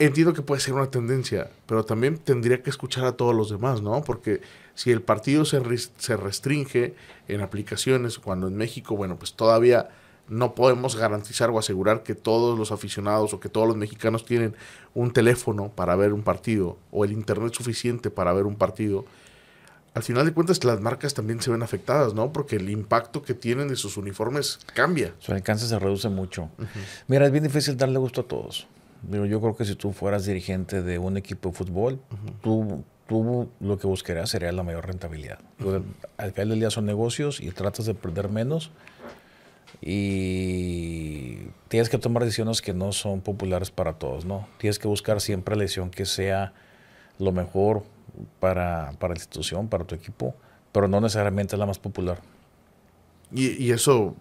entiendo que puede ser una tendencia, pero también tendría que escuchar a todos los demás, ¿no? Porque si el partido se, se restringe en aplicaciones, cuando en México, bueno, pues todavía no podemos garantizar o asegurar que todos los aficionados o que todos los mexicanos tienen un teléfono para ver un partido o el internet suficiente para ver un partido. Al final de cuentas las marcas también se ven afectadas, ¿no? Porque el impacto que tienen de sus uniformes cambia. Su alcance se reduce mucho. Mira, es bien difícil darle gusto a todos. yo creo que si tú fueras dirigente de un equipo de fútbol, tú tú lo que buscarías sería la mayor rentabilidad. Al final del día son negocios y tratas de perder menos y tienes que tomar decisiones que no son populares para todos, ¿no? Tienes que buscar siempre la decisión que sea lo mejor para, para la institución, para tu equipo, pero no necesariamente la más popular. Y, y eso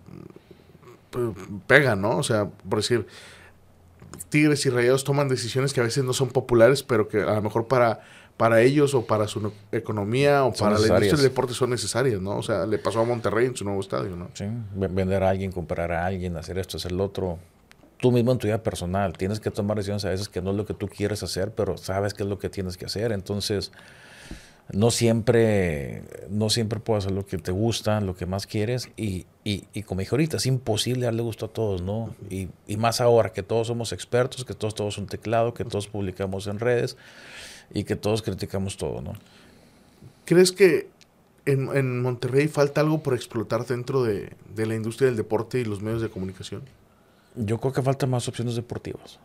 pues, pega, ¿no? O sea, por decir, Tigres y Rayados toman decisiones que a veces no son populares, pero que a lo mejor para para ellos o para su economía o para la industria del deporte son necesarias, ¿no? O sea, le pasó a Monterrey en su nuevo estadio, ¿no? Sí, vender a alguien, comprar a alguien, hacer esto, hacer lo otro. Tú mismo en tu vida personal tienes que tomar decisiones a veces que no es lo que tú quieres hacer, pero sabes qué es lo que tienes que hacer. Entonces, no siempre, no siempre puedes hacer lo que te gusta, lo que más quieres. Y, y, y como dije ahorita, es imposible darle gusto a todos, ¿no? Y, y, más ahora que todos somos expertos, que todos todos un teclado, que todos publicamos en redes y que todos criticamos todo, ¿no? ¿Crees que en, en Monterrey falta algo por explotar dentro de, de la industria del deporte y los medios de comunicación? Yo creo que faltan más opciones deportivas.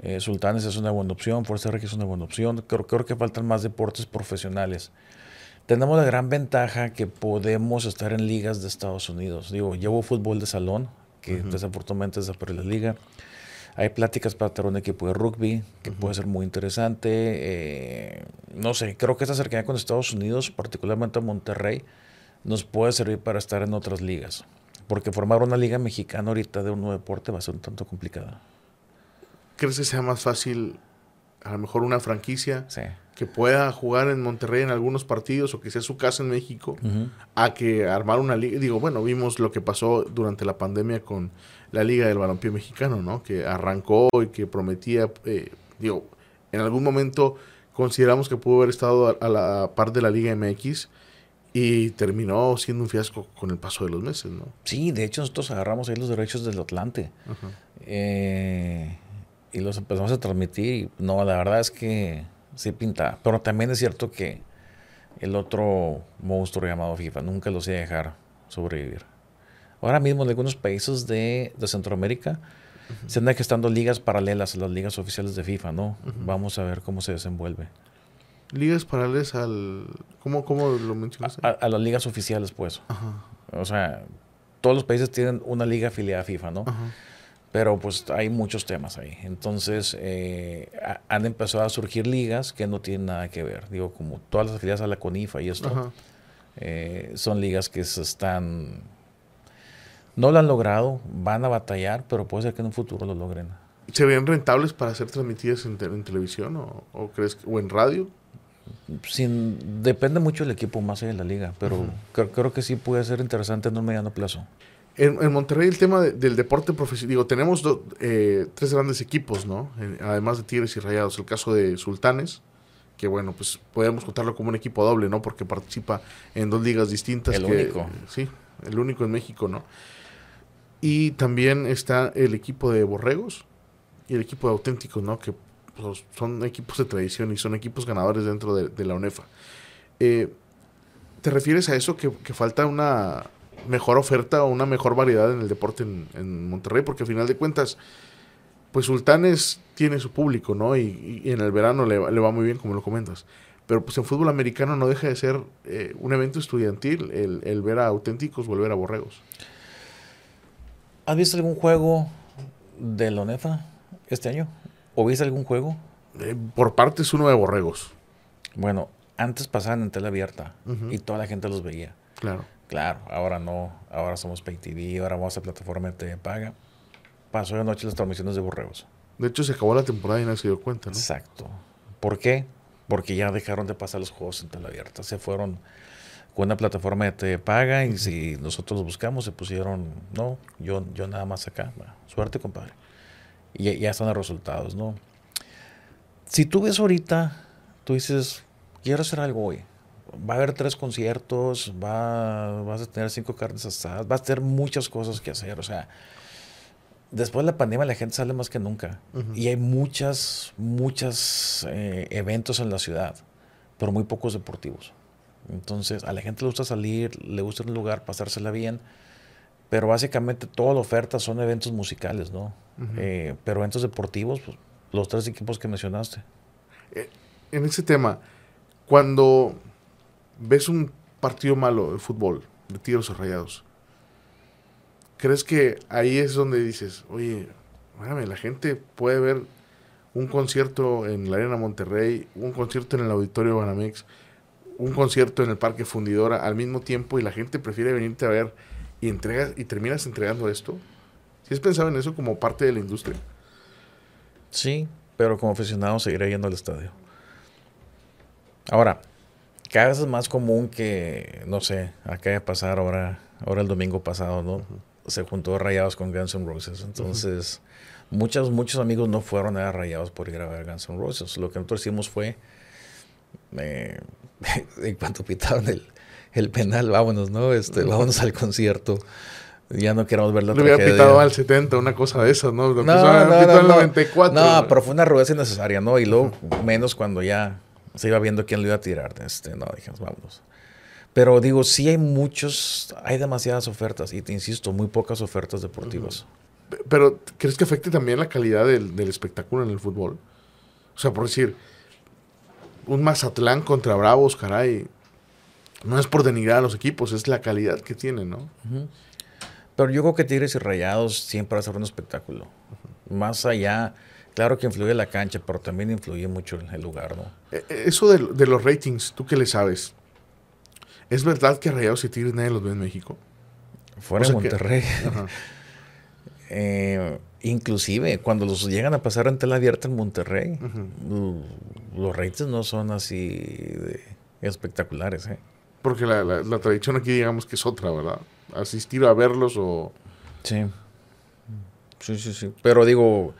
Eh, Sultanes es una buena opción, Fuerza Regia es una buena opción. Creo, creo que faltan más deportes profesionales. Tenemos la gran ventaja que podemos estar en ligas de Estados Unidos. Digo, llevo fútbol de salón, que desafortunadamente es la liga. Hay pláticas para tener un equipo de rugby, que puede ser muy interesante. Eh, no sé, creo que esta cercanía con Estados Unidos, particularmente Monterrey, nos puede servir para estar en otras ligas. Porque formar una liga mexicana ahorita de un nuevo deporte va a ser un tanto complicada. ¿Crees que sea más fácil, a lo mejor, una franquicia que pueda jugar en Monterrey en algunos partidos o que sea su casa en México, a que armar una liga? Digo, bueno, vimos lo que pasó durante la pandemia con la Liga del Balompié Mexicano, ¿no? Que arrancó y que prometía, eh, digo, en algún momento consideramos que pudo haber estado a, la par de la Liga MX y terminó siendo un fiasco con el paso de los meses, ¿no? Sí, de hecho nosotros agarramos ahí los derechos del Atlante. Eh, y los empezamos a transmitir. Y no, la verdad es que sí pinta. Pero también es cierto que el otro monstruo llamado FIFA nunca los iba a dejar sobrevivir. Ahora mismo en algunos países de, de Centroamérica se andan gestando ligas paralelas a las ligas oficiales de FIFA, ¿no? Vamos a ver cómo se desenvuelve. Ligas paralelas al... ¿Cómo, cómo lo mencionaste? A, las ligas oficiales, pues. O sea, todos los países tienen una liga afiliada a FIFA, ¿no? Pero pues hay muchos temas ahí. Entonces eh, han empezado a surgir ligas que no tienen nada que ver. Digo, como todas las afiliadas a la CONIFA y esto, eh, son ligas que se están... No lo han logrado, van a batallar, pero puede ser que en un futuro lo logren. ¿Se ven rentables para ser transmitidas en, televisión o, crees o en radio? Sin, depende mucho del equipo más allá de la liga, pero creo, creo, que sí puede ser interesante en un mediano plazo. En, Monterrey el tema del deporte profesional, digo, tenemos eh, tres grandes equipos, ¿no? además de Tigres y Rayados. El caso de Sultanes, que bueno, pues podemos contarlo como un equipo doble, ¿no? Porque participa en dos ligas distintas. El único. Sí, el único en México, ¿no? Y también está el equipo de Borregos y el equipo de Auténticos, ¿no? Que son equipos de tradición y son equipos ganadores dentro de, la UNEFA. Eh, ¿Te refieres a eso que falta una mejor oferta o una mejor variedad en el deporte en, Monterrey, porque al final de cuentas, pues Sultanes tiene su público, ¿no? Y, en el verano le, va muy bien, como lo comentas. Pero pues en fútbol americano no deja de ser eh, un evento estudiantil el, ver a auténticos volver a borregos. ¿Has visto algún juego de Lonefa este año? ¿O viste algún juego? Eh, por parte es uno de borregos. Bueno, antes pasaban en tele abierta y toda la gente los veía. Claro. Claro, ahora no, ahora somos Pay TV, ahora vamos a plataforma de paga. Pasó de noche las transmisiones de borreos. De hecho, se acabó la temporada y nadie se dio cuenta, ¿no? Exacto. ¿Por qué? Porque ya dejaron de pasar los juegos en tele abierta. Se fueron con una plataforma de te paga y si nosotros los buscamos se pusieron, no, yo, yo nada más acá. suerte, compadre. Y ya están los resultados, ¿no? Si tú ves ahorita, tú dices, quiero hacer algo hoy va a haber tres conciertos, va, vas a tener cinco carnes asadas, vas a tener muchas cosas que hacer. O sea, después de la pandemia la gente sale más que nunca. Y hay muchas, muchos eh, eventos en la ciudad, pero muy pocos deportivos. Entonces, a la gente le gusta salir, le gusta un lugar, pasársela bien, pero básicamente toda la oferta son eventos musicales, ¿no? Eh, pero eventos deportivos, pues, los tres equipos que mencionaste. Eh, en ese tema, cuando ves un partido malo de fútbol, de tiros o rayados, ¿crees que ahí es donde dices, oye, la gente puede ver un concierto en la Arena Monterrey, un concierto en el Auditorio Banamex, un concierto en el Parque Fundidora al mismo tiempo y la gente prefiere venirte a ver y entregas y terminas entregando esto? ¿Si has pensado en eso como parte de la industria? Sí, pero como aficionado seguiré yendo al estadio. Ahora, cada vez es más común que, no sé, acá de pasar ahora, ahora el domingo pasado, ¿no? Se juntó Rayados con Guns N' Roses. Entonces, muchos, muchos amigos no fueron a Rayados por ir a ver Guns N' Roses. Lo que nosotros hicimos fue, eh, en cuanto pitaron el, el penal, vámonos, ¿no? Este, vámonos al concierto. Ya no queremos ver la Le hubiera pitado al 70, una cosa de esas, ¿no? no, no, no, no, 94. No, pero fue una rudeza innecesaria, ¿no? Y luego, menos cuando ya se iba viendo quién lo iba a tirar. Este, no, dijimos, vámonos. Pero digo, sí hay muchos, hay demasiadas ofertas y te insisto, muy pocas ofertas deportivas. Pero, ¿crees que afecte también la calidad del, del, espectáculo en el fútbol? O sea, por decir, un Mazatlán contra Bravos, caray, no es por denigrar a los equipos, es la calidad que tienen, ¿no? Pero yo creo que Tigres y Rayados siempre va a ser un espectáculo. Más allá, claro que influye la cancha, pero también influye mucho el lugar, ¿no? E, e, eso de, de los ratings, ¿tú qué le sabes? ¿Es verdad que Rayados y Tigres nadie los ve en México? Fuera de Monterrey. eh, inclusive, cuando los llegan a pasar en tela abierta en Monterrey, los ratings no son así de espectaculares, ¿eh? Porque la, la, la, tradición aquí digamos que es otra, ¿verdad? Asistir a verlos o... Sí. Sí, sí, sí. Pero digo,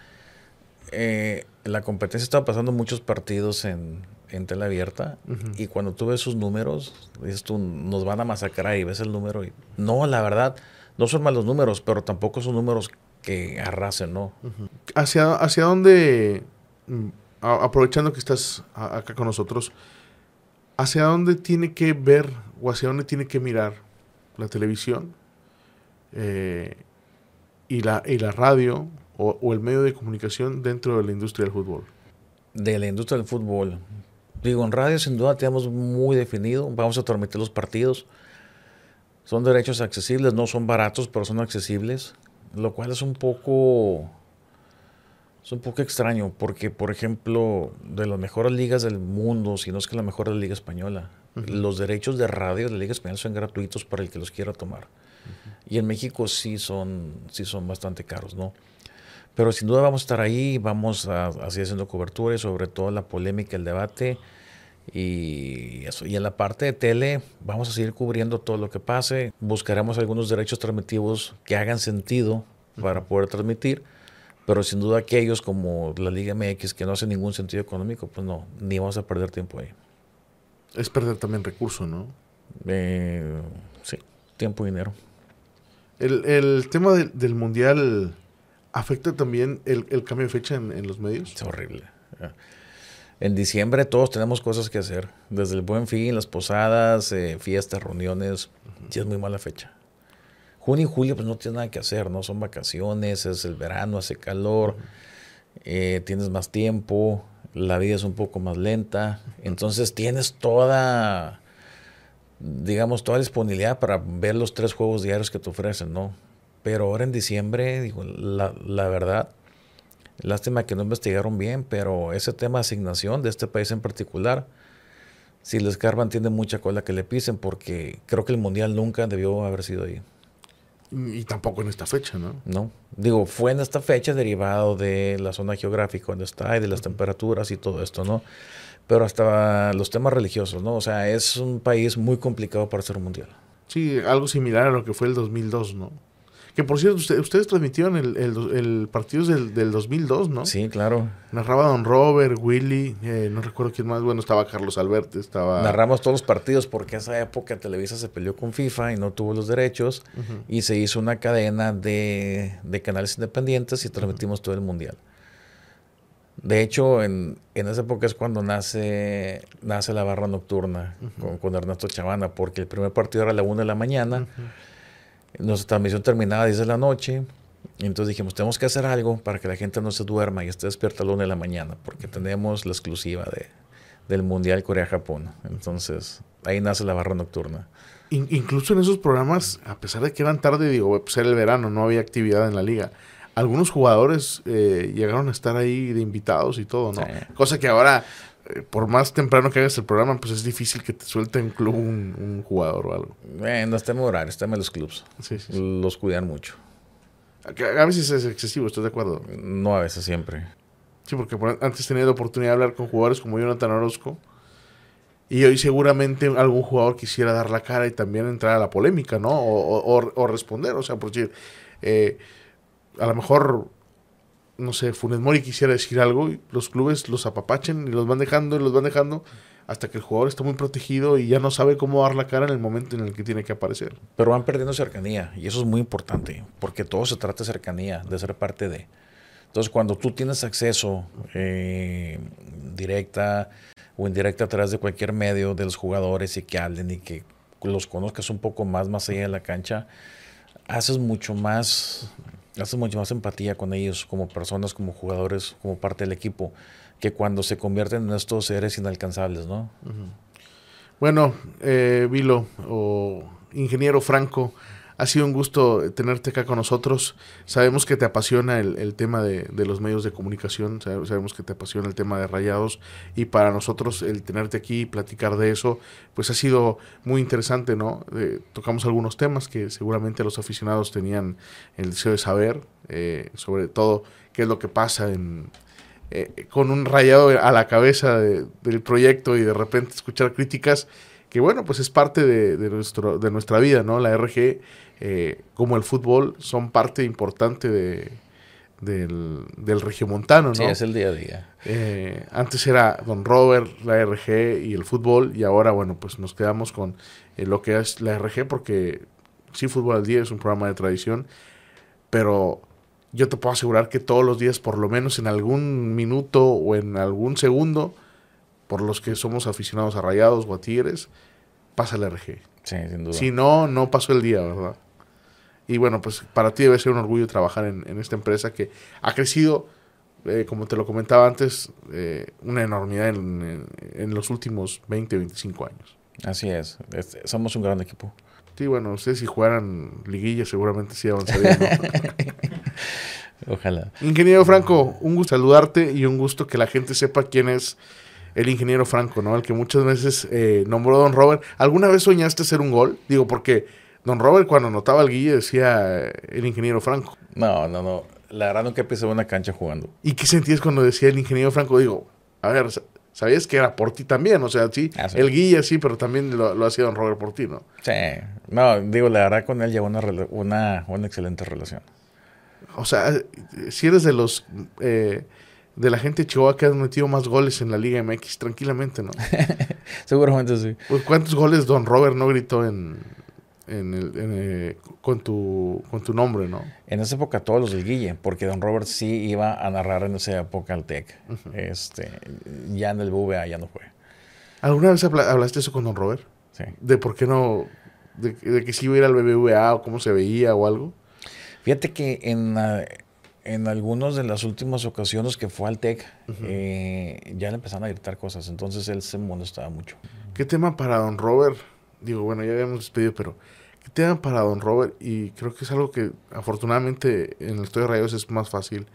eh, la competencia estaba pasando muchos partidos en, en tela abierta uh -huh. y cuando tú ves sus números, dices tú, nos van a masacrar y ves el número y... No, la verdad, no son malos números, pero tampoco son números que arrasen, ¿no? Uh -huh. ¿Hacia, ¿Hacia dónde, mm, aprovechando que estás acá con nosotros, hacia dónde tiene que ver o hacia dónde tiene que mirar la televisión eh, y, la, y la radio o, o, el medio de comunicación dentro de la industria del fútbol? De la industria del fútbol. Digo, en radio sin duda tenemos muy definido, vamos a transmitir los partidos. Son derechos accesibles, no son baratos, pero son accesibles, lo cual es un poco es un poco extraño porque, por ejemplo, de las mejores ligas del mundo, si no es que la mejor de la Liga Española, uh -huh. los derechos de radio de la Liga Española son gratuitos para el que los quiera tomar. Uh -huh. Y en México sí son, sí son bastante caros, ¿no? Pero sin duda vamos a estar ahí, vamos a, a seguir haciendo cobertura y sobre todo la polémica, el debate. Y eso. Y en la parte de tele vamos a seguir cubriendo todo lo que pase. Buscaremos algunos derechos transmitivos que hagan sentido para poder transmitir pero sin duda aquellos como la Liga MX que no hace ningún sentido económico, pues no, ni vamos a perder tiempo ahí. Es perder también recursos, ¿no? Eh, sí, tiempo y dinero. El, el tema de, del Mundial afecta también el, el cambio de fecha en, en, los medios. Es horrible. En diciembre todos tenemos cosas que hacer, desde el buen fin, las posadas, eh, fiestas, reuniones, uh -huh. sí es muy mala fecha. Junio y julio pues no tienes nada que hacer, ¿no? Son vacaciones, es el verano, hace calor, eh, tienes más tiempo, la vida es un poco más lenta, entonces tienes toda, digamos, toda disponibilidad para ver los tres juegos diarios que te ofrecen, ¿no? Pero ahora en diciembre, digo, la, la verdad, lástima que no investigaron bien, pero ese tema de asignación de este país en particular, si les carban tiene mucha cola que le pisen porque creo que el Mundial nunca debió haber sido ahí. Y tampoco en esta fecha, ¿no? No. Digo, fue en esta fecha derivado de la zona geográfica donde está y de las temperaturas y todo esto, ¿no? Pero hasta los temas religiosos, ¿no? O sea, es un país muy complicado para ser un mundial. Sí, algo similar a lo que fue el 2002, ¿no? Que por cierto, usted, ustedes transmitieron el, el, el partido del, del 2002, ¿no? Sí, claro. Narraba Don Robert, Willy, eh, no recuerdo quién más. Bueno, estaba Carlos Alberti, estaba. Narramos todos los partidos porque esa época Televisa se peleó con FIFA y no tuvo los derechos. Uh -huh. Y se hizo una cadena de, de, canales independientes y transmitimos uh -huh. todo el mundial. De hecho, en, en, esa época es cuando nace, nace la barra nocturna uh -huh. con, con, Ernesto Chavana, porque el primer partido era a la 1 de la mañana. Nuestra transmisión terminaba a 10 de la noche. Y entonces dijimos, tenemos que hacer algo para que la gente no se duerma y esté despierta a la 1 de la mañana, porque tenemos la exclusiva de, del Mundial Corea-Japón. Entonces, ahí nace la barra nocturna. In, incluso en esos programas, a pesar de que eran tarde, digo, pues era el verano, no había actividad en la liga. Algunos jugadores eh, llegaron a estar ahí de invitados y todo, ¿no? Sí. Cosa que ahora por más temprano que hagas el programa, pues es difícil que te suelte un club un, un jugador o algo. Bueno, está en horario, está en los clubs. Sí, sí, sí. Los cuidan mucho. A, a, veces es excesivo, ¿estás de acuerdo? No, a veces siempre. Sí, porque antes tenía la oportunidad de hablar con jugadores como Jonathan Orozco Y hoy seguramente algún jugador quisiera dar la cara y también entrar a la polémica, ¿no? O, responder, o sea, por decir, eh, a lo mejor, no sé, Funes Mori quisiera decir algo y los clubes los apapachen y los van dejando y los van dejando hasta que el jugador está muy protegido y ya no sabe cómo dar la cara en el momento en el que tiene que aparecer. Pero van perdiendo cercanía y eso es muy importante, porque todo se trata de cercanía, de ser parte de. Entonces, cuando tú tienes acceso eh, directa o indirecta a través de cualquier medio de los jugadores y que hablen y que los conozcas un poco más más allá de la cancha, haces mucho más, haces mucho más empatía con ellos como personas, como jugadores, como parte del equipo, que cuando se convierten en estos seres inalcanzables, ¿no? Bueno, eh, Vilo o ingeniero Franco, ha sido un gusto tenerte acá con nosotros. Sabemos que te apasiona el, tema de, los medios de comunicación, sabemos que te apasiona el tema de rayados y para nosotros el tenerte aquí y platicar de eso, pues ha sido muy interesante, ¿no? tocamos algunos temas que seguramente los aficionados tenían el deseo de saber, eh, sobre todo qué es lo que pasa en, eh, con un rayado a la cabeza del proyecto y de repente escuchar críticas que bueno, pues es parte de, nuestro, de nuestra vida, ¿no? La RG eh, como el fútbol, son parte importante de, del, del regiomontano, ¿no? Sí, es el día a día. Eh, antes era Don Robert, la RG y el fútbol, y ahora, bueno, pues nos quedamos con eh, lo que es la RG, porque sí, Fútbol al Día es un programa de tradición, pero yo te puedo asegurar que todos los días, por lo menos en algún minuto o en algún segundo, por los que somos aficionados a Rayados o a Tigres, pasa la RG. Sí, sin duda. Si no, no pasó el día, ¿verdad? Y bueno, pues para ti debe ser un orgullo trabajar en, esta empresa que ha crecido, eh, como te lo comentaba antes, eh, una enormidad en, los últimos 20, 25 años. Así es, somos un gran equipo. Sí, bueno, ustedes si jugaran liguilla seguramente sí avanzarían. Ojalá. Ingeniero Franco, un gusto saludarte y un gusto que la gente sepa quién es el ingeniero Franco, ¿no? El que muchas veces eh, nombró Don Robert. ¿Alguna vez soñaste hacer un gol? Digo, porque Don Robert cuando notaba el guille decía el ingeniero Franco. No, no, no. La verdad nunca pisé una cancha jugando. ¿Y qué sentías cuando decía el ingeniero Franco? Digo, a ver, sabías que era por ti también, o sea, sí, ah, el guille sí, pero también lo, hacía Don Robert por ti, ¿no? Sí. No, digo, la verdad con él llevó una, una, una excelente relación. O sea, si eres de los... Eh, de la gente de Chihuahua que han metido más goles en la Liga MX, tranquilamente, ¿no? Seguramente sí. Pues, ¿Cuántos goles Don Robert no gritó en, en el, eh, con, tu, con tu nombre, ¿no? En esa época todos los del Guille, porque Don Robert sí iba a narrar en esa época al TEC. este, ya en el BVA ya no fue. ¿Alguna vez hablaste eso con Don Robert? Sí. ¿De por qué no, de, que sí iba a ir al BBVA o cómo se veía o algo? Fíjate que en, en algunas de las últimas ocasiones que fue al TEC, eh, ya le empezaron a gritar cosas, entonces él se molestaba mucho. ¿Qué tema para Don Robert? Digo, bueno, ya habíamos despedido, pero ¿qué tema para Don Robert? Y creo que es algo que afortunadamente en el Estadio de Rayos es más fácil.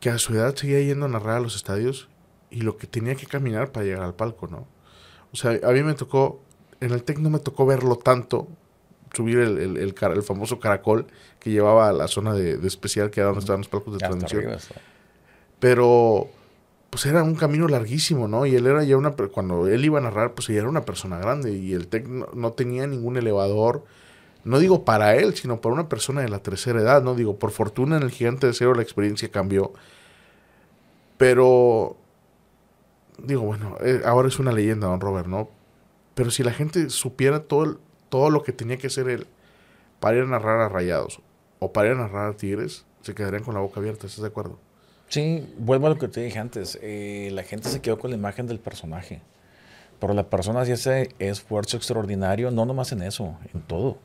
Que a su edad seguía yendo a narrar a los estadios y lo que tenía que caminar para llegar al palco, ¿no? O sea, a mí me tocó, en el TEC no me tocó verlo tanto, subir el, el, el, famoso caracol que llevaba a la zona de, especial que era donde estaban los palcos de transmisión. Pero pues era un camino larguísimo, ¿no? Y él era ya una, cuando él iba a narrar, pues ella era una persona grande y el TEC no, tenía ningún elevador, no digo para él, sino para una persona de la tercera edad, ¿no? Digo, por fortuna en el Gigante de Cero la experiencia cambió, pero, digo, bueno, eh, ahora es una leyenda, don Robert, ¿no? Pero si la gente supiera todo, todo lo que tenía que hacer él para ir a narrar a Rayados o para ir a narrar a Tigres, se quedarían con la boca abierta, ¿estás de acuerdo? Sí, vuelvo a lo que te dije antes. Eh, la gente se quedó con la imagen del personaje. Pero la persona hacía ese esfuerzo extraordinario, no nomás en eso, en todo.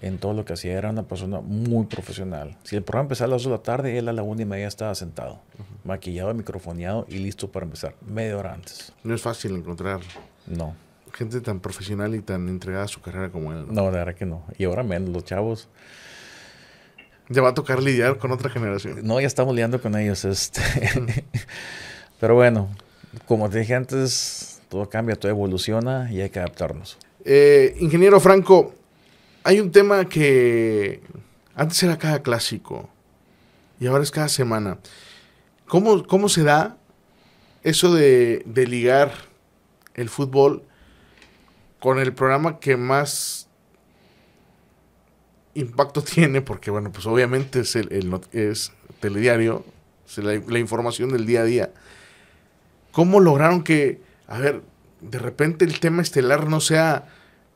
En todo lo que hacía era una persona muy profesional. Si el programa empezaba a las 2 de la tarde, él a la una y media estaba sentado, maquillado, microfoneado y listo para empezar, media hora antes. No es fácil encontrar. No. Gente tan profesional y tan entregada a su carrera como él. No, de verdad que no. Y ahora menos, los chavos ya va a tocar lidiar con otra generación. No, ya estamos lidiando con ellos. Este. Pero bueno, como te dije antes, todo cambia, todo evoluciona y hay que adaptarnos. Eh, ingeniero Franco, hay un tema que antes era cada clásico y ahora es cada semana. ¿Cómo, cómo se da eso de, de ligar el fútbol con el programa que más impacto tiene, porque bueno, pues obviamente es el, es telediario, la, información del día a día. ¿Cómo lograron que, a ver, de repente el tema estelar no sea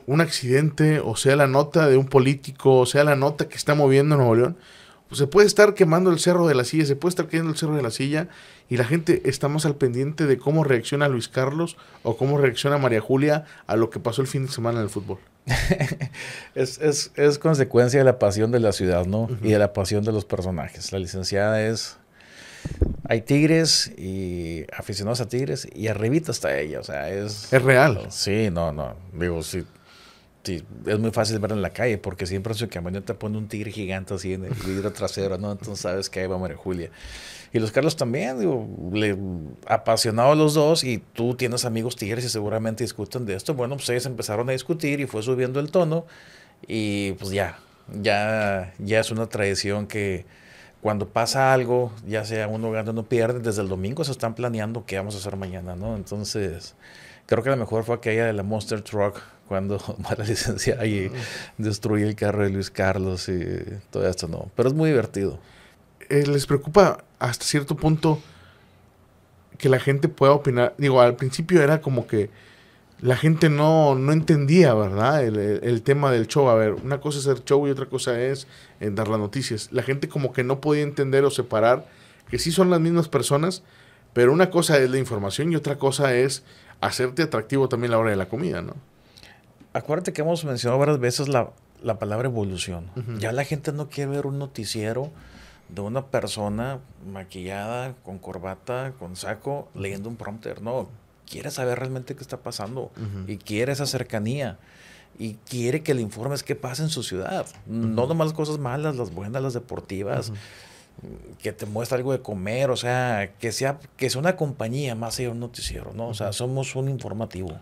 un accidente, o sea la nota de un político, o sea la nota que está moviendo Nuevo León? Pues se puede estar quemando el cerro de la silla, se puede estar quemando el cerro de la silla y la gente está más al pendiente de cómo reacciona Luis Carlos o cómo reacciona María Julia a lo que pasó el fin de semana en el fútbol. es, es, es, consecuencia de la pasión de la ciudad, ¿no? Uh -huh. Y de la pasión de los personajes. La licenciada es... Hay tigres y aficionados a tigres y arribita está ella, o sea, es... Es real. Sí, no, no, digo, sí, sí, es muy fácil verla en la calle porque siempre en su camioneta pone un tigre gigante así en el vidrio trasero, ¿no? Entonces sabes que ahí va María Julia. Y los Carlos también, digo, le, apasionados los dos y tú tienes amigos tigres y seguramente discuten de esto. Bueno, pues ellos empezaron a discutir y fue subiendo el tono y pues ya, ya, ya es una tradición que cuando pasa algo, ya sea uno gana o no pierde, desde el domingo se están planeando qué vamos a hacer mañana, ¿no? Entonces, creo que la mejor fue aquella de la Monster Truck cuando va la licencia y destruye el carro de Luis Carlos y todo esto, no. Pero es muy divertido. Eh, ¿Les preocupa hasta cierto punto que la gente pueda opinar? Digo, al principio era como que la gente no, no entendía, ¿verdad? El, el, el, tema del show. A ver, una cosa es hacer show y otra cosa es eh, dar las noticias. La gente como que no podía entender o separar que sí son las mismas personas, pero una cosa es la información y otra cosa es hacerte atractivo también a la hora de la comida, ¿no? Acuérdate que hemos mencionado varias veces la, la palabra evolución. Uh -huh. Ya la gente no quiere ver un noticiero de una persona maquillada, con corbata, con saco, leyendo un prompter. No, quiere saber realmente qué está pasando uh -huh. y quiere esa cercanía y quiere que le informes qué pasa en su ciudad. Uh -huh. No nomás las cosas malas, las buenas, las deportivas. Que te muestre algo de comer, o sea, que sea, que sea una compañía más allá de un noticiero, ¿no? O sea, somos un informativo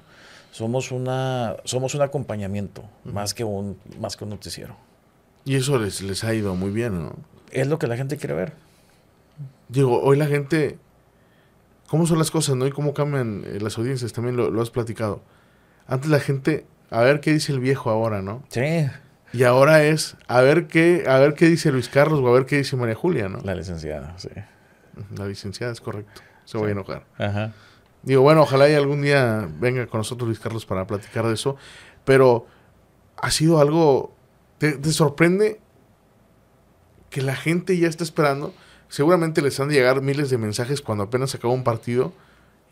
somos una somos un acompañamiento más que un más que un noticiero y eso les, les ha ido muy bien no es lo que la gente quiere ver. Digo hoy la gente cómo son las cosas no y cómo cambian eh, las audiencias también lo, lo, has platicado. Antes la gente a ver qué dice el viejo ahora no sí. Y ahora es a ver qué a ver qué dice Luis Carlos o a ver qué dice María Julia no la licenciada sí. La licenciada es correcto. Se sí. voy a enojar. Ajá. Digo, bueno, ojalá y algún día venga con nosotros Luis Carlos para platicar de eso. Pero ha sido algo. ¿Te, te sorprende que la gente ya está esperando? Seguramente les han de llegar miles de mensajes cuando apenas acaba un partido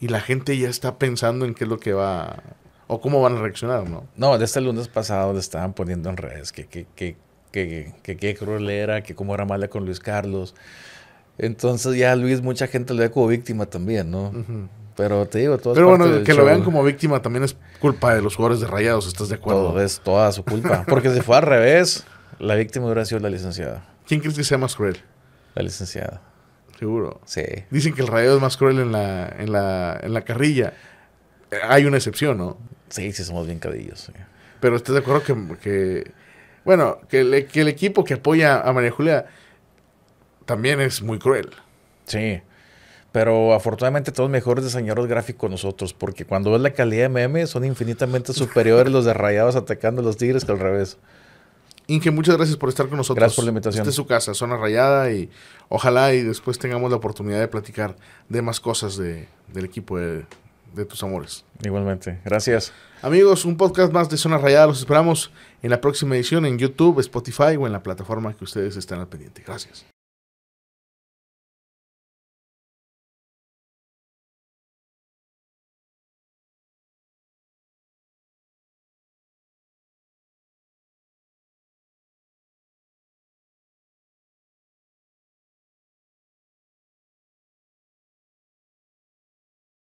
y la gente ya está pensando en qué es lo que va. o cómo van a reaccionar, ¿no? No, desde el lunes pasado le estaban poniendo en redes que qué que, que, que, que, cruel era, que cómo era mala con Luis Carlos. Entonces ya Luis, mucha gente lo ve como víctima también, ¿no? Uh -huh. Pero te digo, todo Pero bueno, que show. lo vean como víctima también es culpa de los jugadores de Rayados, ¿estás de acuerdo? Todo es toda su culpa. Porque si fue al revés, la víctima hubiera sido la licenciada. ¿Quién crees que sea más cruel? La licenciada. Seguro. Sí. Dicen que el Rayado es más cruel en la, en la, en la carrilla. Hay una excepción, ¿no? Sí, sí, somos bien cadillos. Sí. Pero ¿estás de acuerdo que, que bueno, que el, que el equipo que apoya a María Julia también es muy cruel? Sí. Pero afortunadamente todos mejores diseñadores gráficos nosotros, porque cuando ves la calidad de memes son infinitamente superiores los de Rayados atacando a los Tigres que al revés. Inge, muchas gracias por estar con nosotros. Gracias por la invitación. Esta es su casa, zona rayada, y ojalá y después tengamos la oportunidad de platicar de más cosas de, del equipo de, de tus amores. Igualmente, gracias. Amigos, un podcast más de Zona Rayada. Los esperamos en la próxima edición en YouTube, Spotify o en la plataforma que ustedes están al pendiente. Gracias.